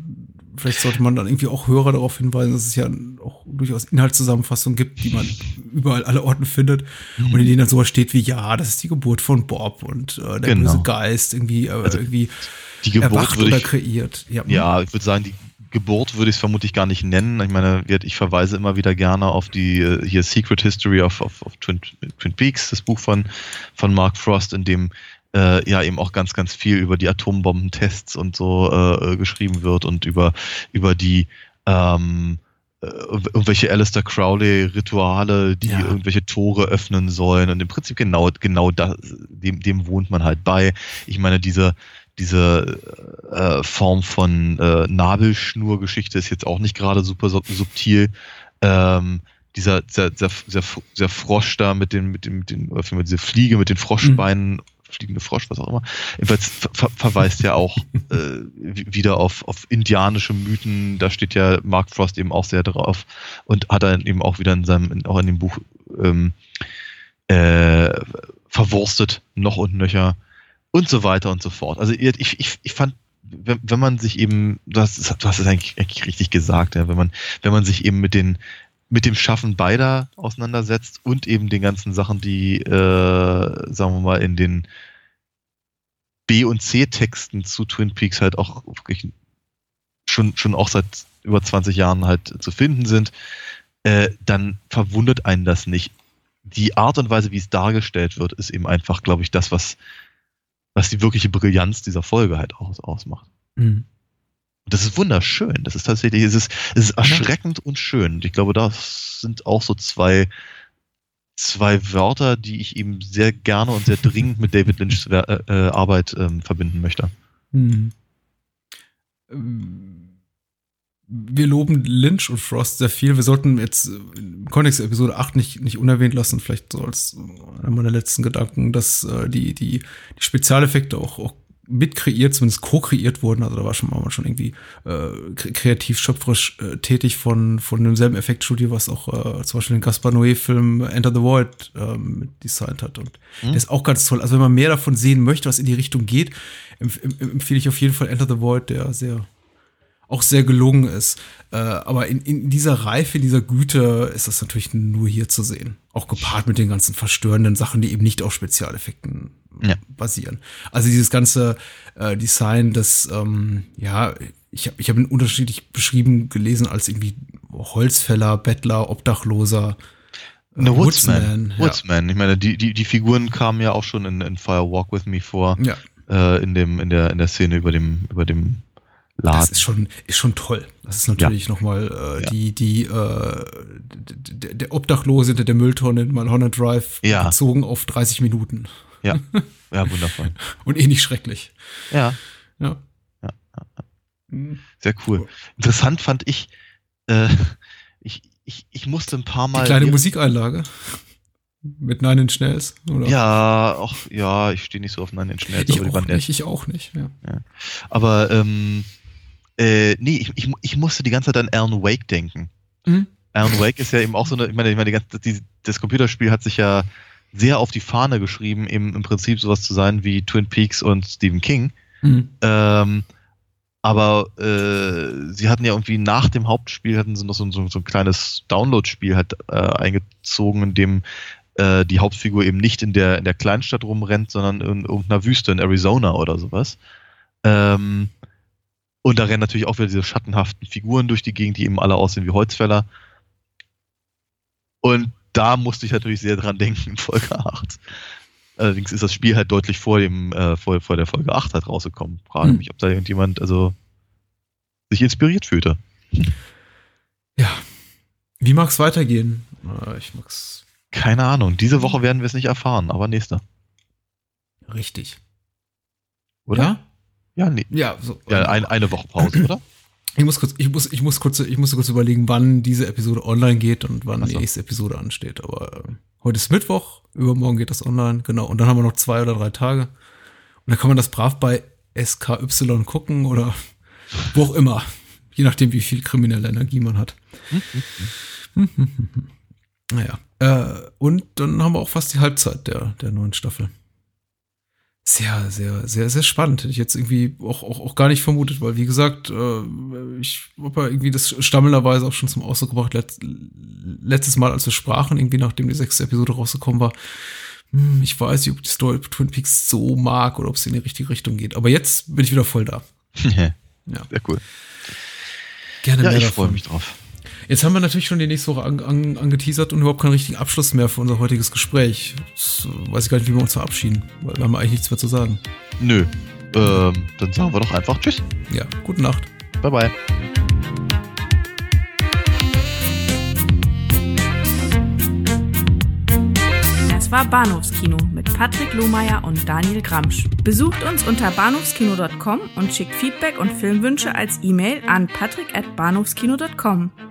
vielleicht sollte man dann irgendwie auch Hörer darauf hinweisen, dass es ja auch durchaus Inhaltszusammenfassungen gibt, die man überall alle Orten findet mhm. und in denen dann sowas steht wie, ja, das ist die Geburt von Bob und äh, der genau. böse Geist irgendwie, äh, also irgendwie die Geburt erwacht oder ich, kreiert. Ja. ja, ich würde sagen, die Geburt würde ich es vermutlich gar nicht nennen. Ich meine, ich verweise immer wieder gerne auf die äh, hier Secret History of, of, of Twin, Twin, Peaks, das Buch von, von Mark Frost, in dem äh, ja eben auch ganz, ganz viel über die Atombombentests und so äh, geschrieben wird und über, über die ähm, äh, irgendwelche Alistair Crowley-Rituale, die ja. irgendwelche Tore öffnen sollen. Und im Prinzip genau, genau das, dem, dem wohnt man halt bei. Ich meine, diese, diese äh, Form von äh, Nabelschnurgeschichte ist jetzt auch nicht gerade super subtil. Ähm, dieser, dieser, dieser, dieser, Frosch da mit dem, mit dem, mit den, oder diese Fliege mit den Froschbeinen, mhm. Fliegende Frosch, was auch immer, jedenfalls ver verweist ja auch äh, wieder auf, auf indianische Mythen, da steht ja Mark Frost eben auch sehr drauf und hat dann eben auch wieder in seinem, auch in dem Buch ähm, äh, verwurstet, noch und nöcher und so weiter und so fort. Also ich, ich, ich fand wenn, wenn man sich eben, du hast, du hast es eigentlich, eigentlich richtig gesagt, ja, wenn man, wenn man sich eben mit den, mit dem Schaffen beider auseinandersetzt und eben den ganzen Sachen, die, äh, sagen wir mal, in den B- und C-Texten zu Twin Peaks halt auch schon, schon auch seit über 20 Jahren halt zu finden sind, äh, dann verwundert einen das nicht. Die Art und Weise, wie es dargestellt wird, ist eben einfach, glaube ich, das, was was die wirkliche Brillanz dieser Folge halt aus, ausmacht. Mhm. Das ist wunderschön. Das ist tatsächlich, es ist, es ist erschreckend und schön. Und ich glaube, das sind auch so zwei, zwei Wörter, die ich eben sehr gerne und sehr dringend mit David Lynchs äh, äh, Arbeit ähm, verbinden möchte. Mhm. Wir loben Lynch und Frost sehr viel. Wir sollten jetzt im Kontext Episode 8 nicht, nicht unerwähnt lassen, vielleicht so als einer meiner letzten Gedanken, dass äh, die, die, die Spezialeffekte auch, auch mit kreiert, zumindest co-kreiert wurden. Also da war schon mal schon irgendwie äh, kreativ schöpferisch äh, tätig von, von demselben Effektstudio, was auch äh, zum Beispiel den Gaspar Noé-Film Enter the Void ähm, designt hat. Und mhm. der ist auch ganz toll. Also wenn man mehr davon sehen möchte, was in die Richtung geht, empf empfehle ich auf jeden Fall Enter the Void, der sehr auch sehr gelungen ist. Äh, aber in, in dieser Reife, in dieser Güte ist das natürlich nur hier zu sehen. Auch gepaart mit den ganzen verstörenden Sachen, die eben nicht auf Spezialeffekten ja. basieren. Also dieses ganze äh, Design, das, ähm, ja, ich habe ich hab ihn unterschiedlich beschrieben gelesen als irgendwie Holzfäller, Bettler, Obdachloser. Äh, Woodsman. Woodsman, ja. Woodsman. Ich meine, die, die, die Figuren kamen ja auch schon in, in Fire Walk With Me vor. Ja. Äh, in, dem, in, der, in der Szene über dem, über dem Laden. Das ist schon, ist schon toll. Das ist natürlich ja. nochmal äh, ja. die, die, äh, der, Obdachlose hinter der Mülltonne in Malhonnet Drive ja. bezogen auf 30 Minuten. Ja, ja, wundervoll. Und eh nicht schrecklich. Ja. Ja. ja. Mhm. Sehr cool. Interessant fand ich, äh, ich, ich, ich musste ein paar Mal. Die kleine Musikeinlage. Mit Nine Inch Nails, oder? Ja, auch, ja, ich stehe nicht so auf Nine Inch Nails. Ich aber auch nicht, ich auch nicht, ja. ja. Aber, ähm, äh, nee, ich, ich, ich musste die ganze Zeit an Alan Wake denken. Mhm. Alan Wake ist ja eben auch so eine, ich meine, ich meine die ganze, die, das Computerspiel hat sich ja sehr auf die Fahne geschrieben, eben im Prinzip sowas zu sein wie Twin Peaks und Stephen King. Mhm. Ähm, aber äh, sie hatten ja irgendwie nach dem Hauptspiel hatten sie noch so, so, so ein kleines Download-Spiel halt äh, eingezogen, in dem äh, die Hauptfigur eben nicht in der in der Kleinstadt rumrennt, sondern in irgendeiner Wüste in Arizona oder sowas. Ähm, und da rennen natürlich auch wieder diese schattenhaften Figuren durch die Gegend, die eben alle aussehen wie Holzfäller. Und da musste ich natürlich sehr dran denken in Folge 8. Allerdings ist das Spiel halt deutlich vor dem, äh, vor, vor der Folge 8 halt rausgekommen. Frage hm. mich, ob da irgendjemand also sich inspiriert fühlte. Ja. Wie mag es weitergehen? Äh, ich mag's. Keine Ahnung. Diese Woche werden wir es nicht erfahren, aber nächste. Richtig. Oder? Ja? Ja, nee. Ja, so, ja ein, eine Woche Pause, oder? Ich muss kurz, ich muss, ich muss kurz, ich muss kurz überlegen, wann diese Episode online geht und wann so. die nächste Episode ansteht. Aber äh, heute ist Mittwoch, übermorgen geht das online, genau. Und dann haben wir noch zwei oder drei Tage. Und dann kann man das brav bei SKY gucken oder wo auch immer. Je nachdem, wie viel kriminelle Energie man hat. naja. Äh, und dann haben wir auch fast die Halbzeit der, der neuen Staffel sehr, sehr, sehr, sehr spannend. Hätte ich jetzt irgendwie auch, auch, auch gar nicht vermutet, weil wie gesagt, äh, ich habe ja irgendwie das stammelnderweise auch schon zum Ausdruck gebracht, let, letztes Mal, als wir sprachen, irgendwie nachdem die sechste Episode rausgekommen war. Hm, ich weiß nicht, ob die Story Twin Peaks so mag oder ob es in die richtige Richtung geht. Aber jetzt bin ich wieder voll da. ja. Sehr cool. Gerne ja, mehr ich freue mich drauf. Jetzt haben wir natürlich schon die nächste Woche an, an, angeteasert und überhaupt keinen richtigen Abschluss mehr für unser heutiges Gespräch. Das weiß ich gar nicht, wie wir uns verabschieden, weil wir haben eigentlich nichts mehr zu sagen. Nö. Ähm, dann sagen wir doch einfach Tschüss. Ja, gute Nacht. Bye bye. Das war Bahnhofskino mit Patrick Lohmeier und Daniel Gramsch. Besucht uns unter bahnhofskino.com und schickt Feedback und Filmwünsche als E-Mail an patrick at bahnhofskino.com.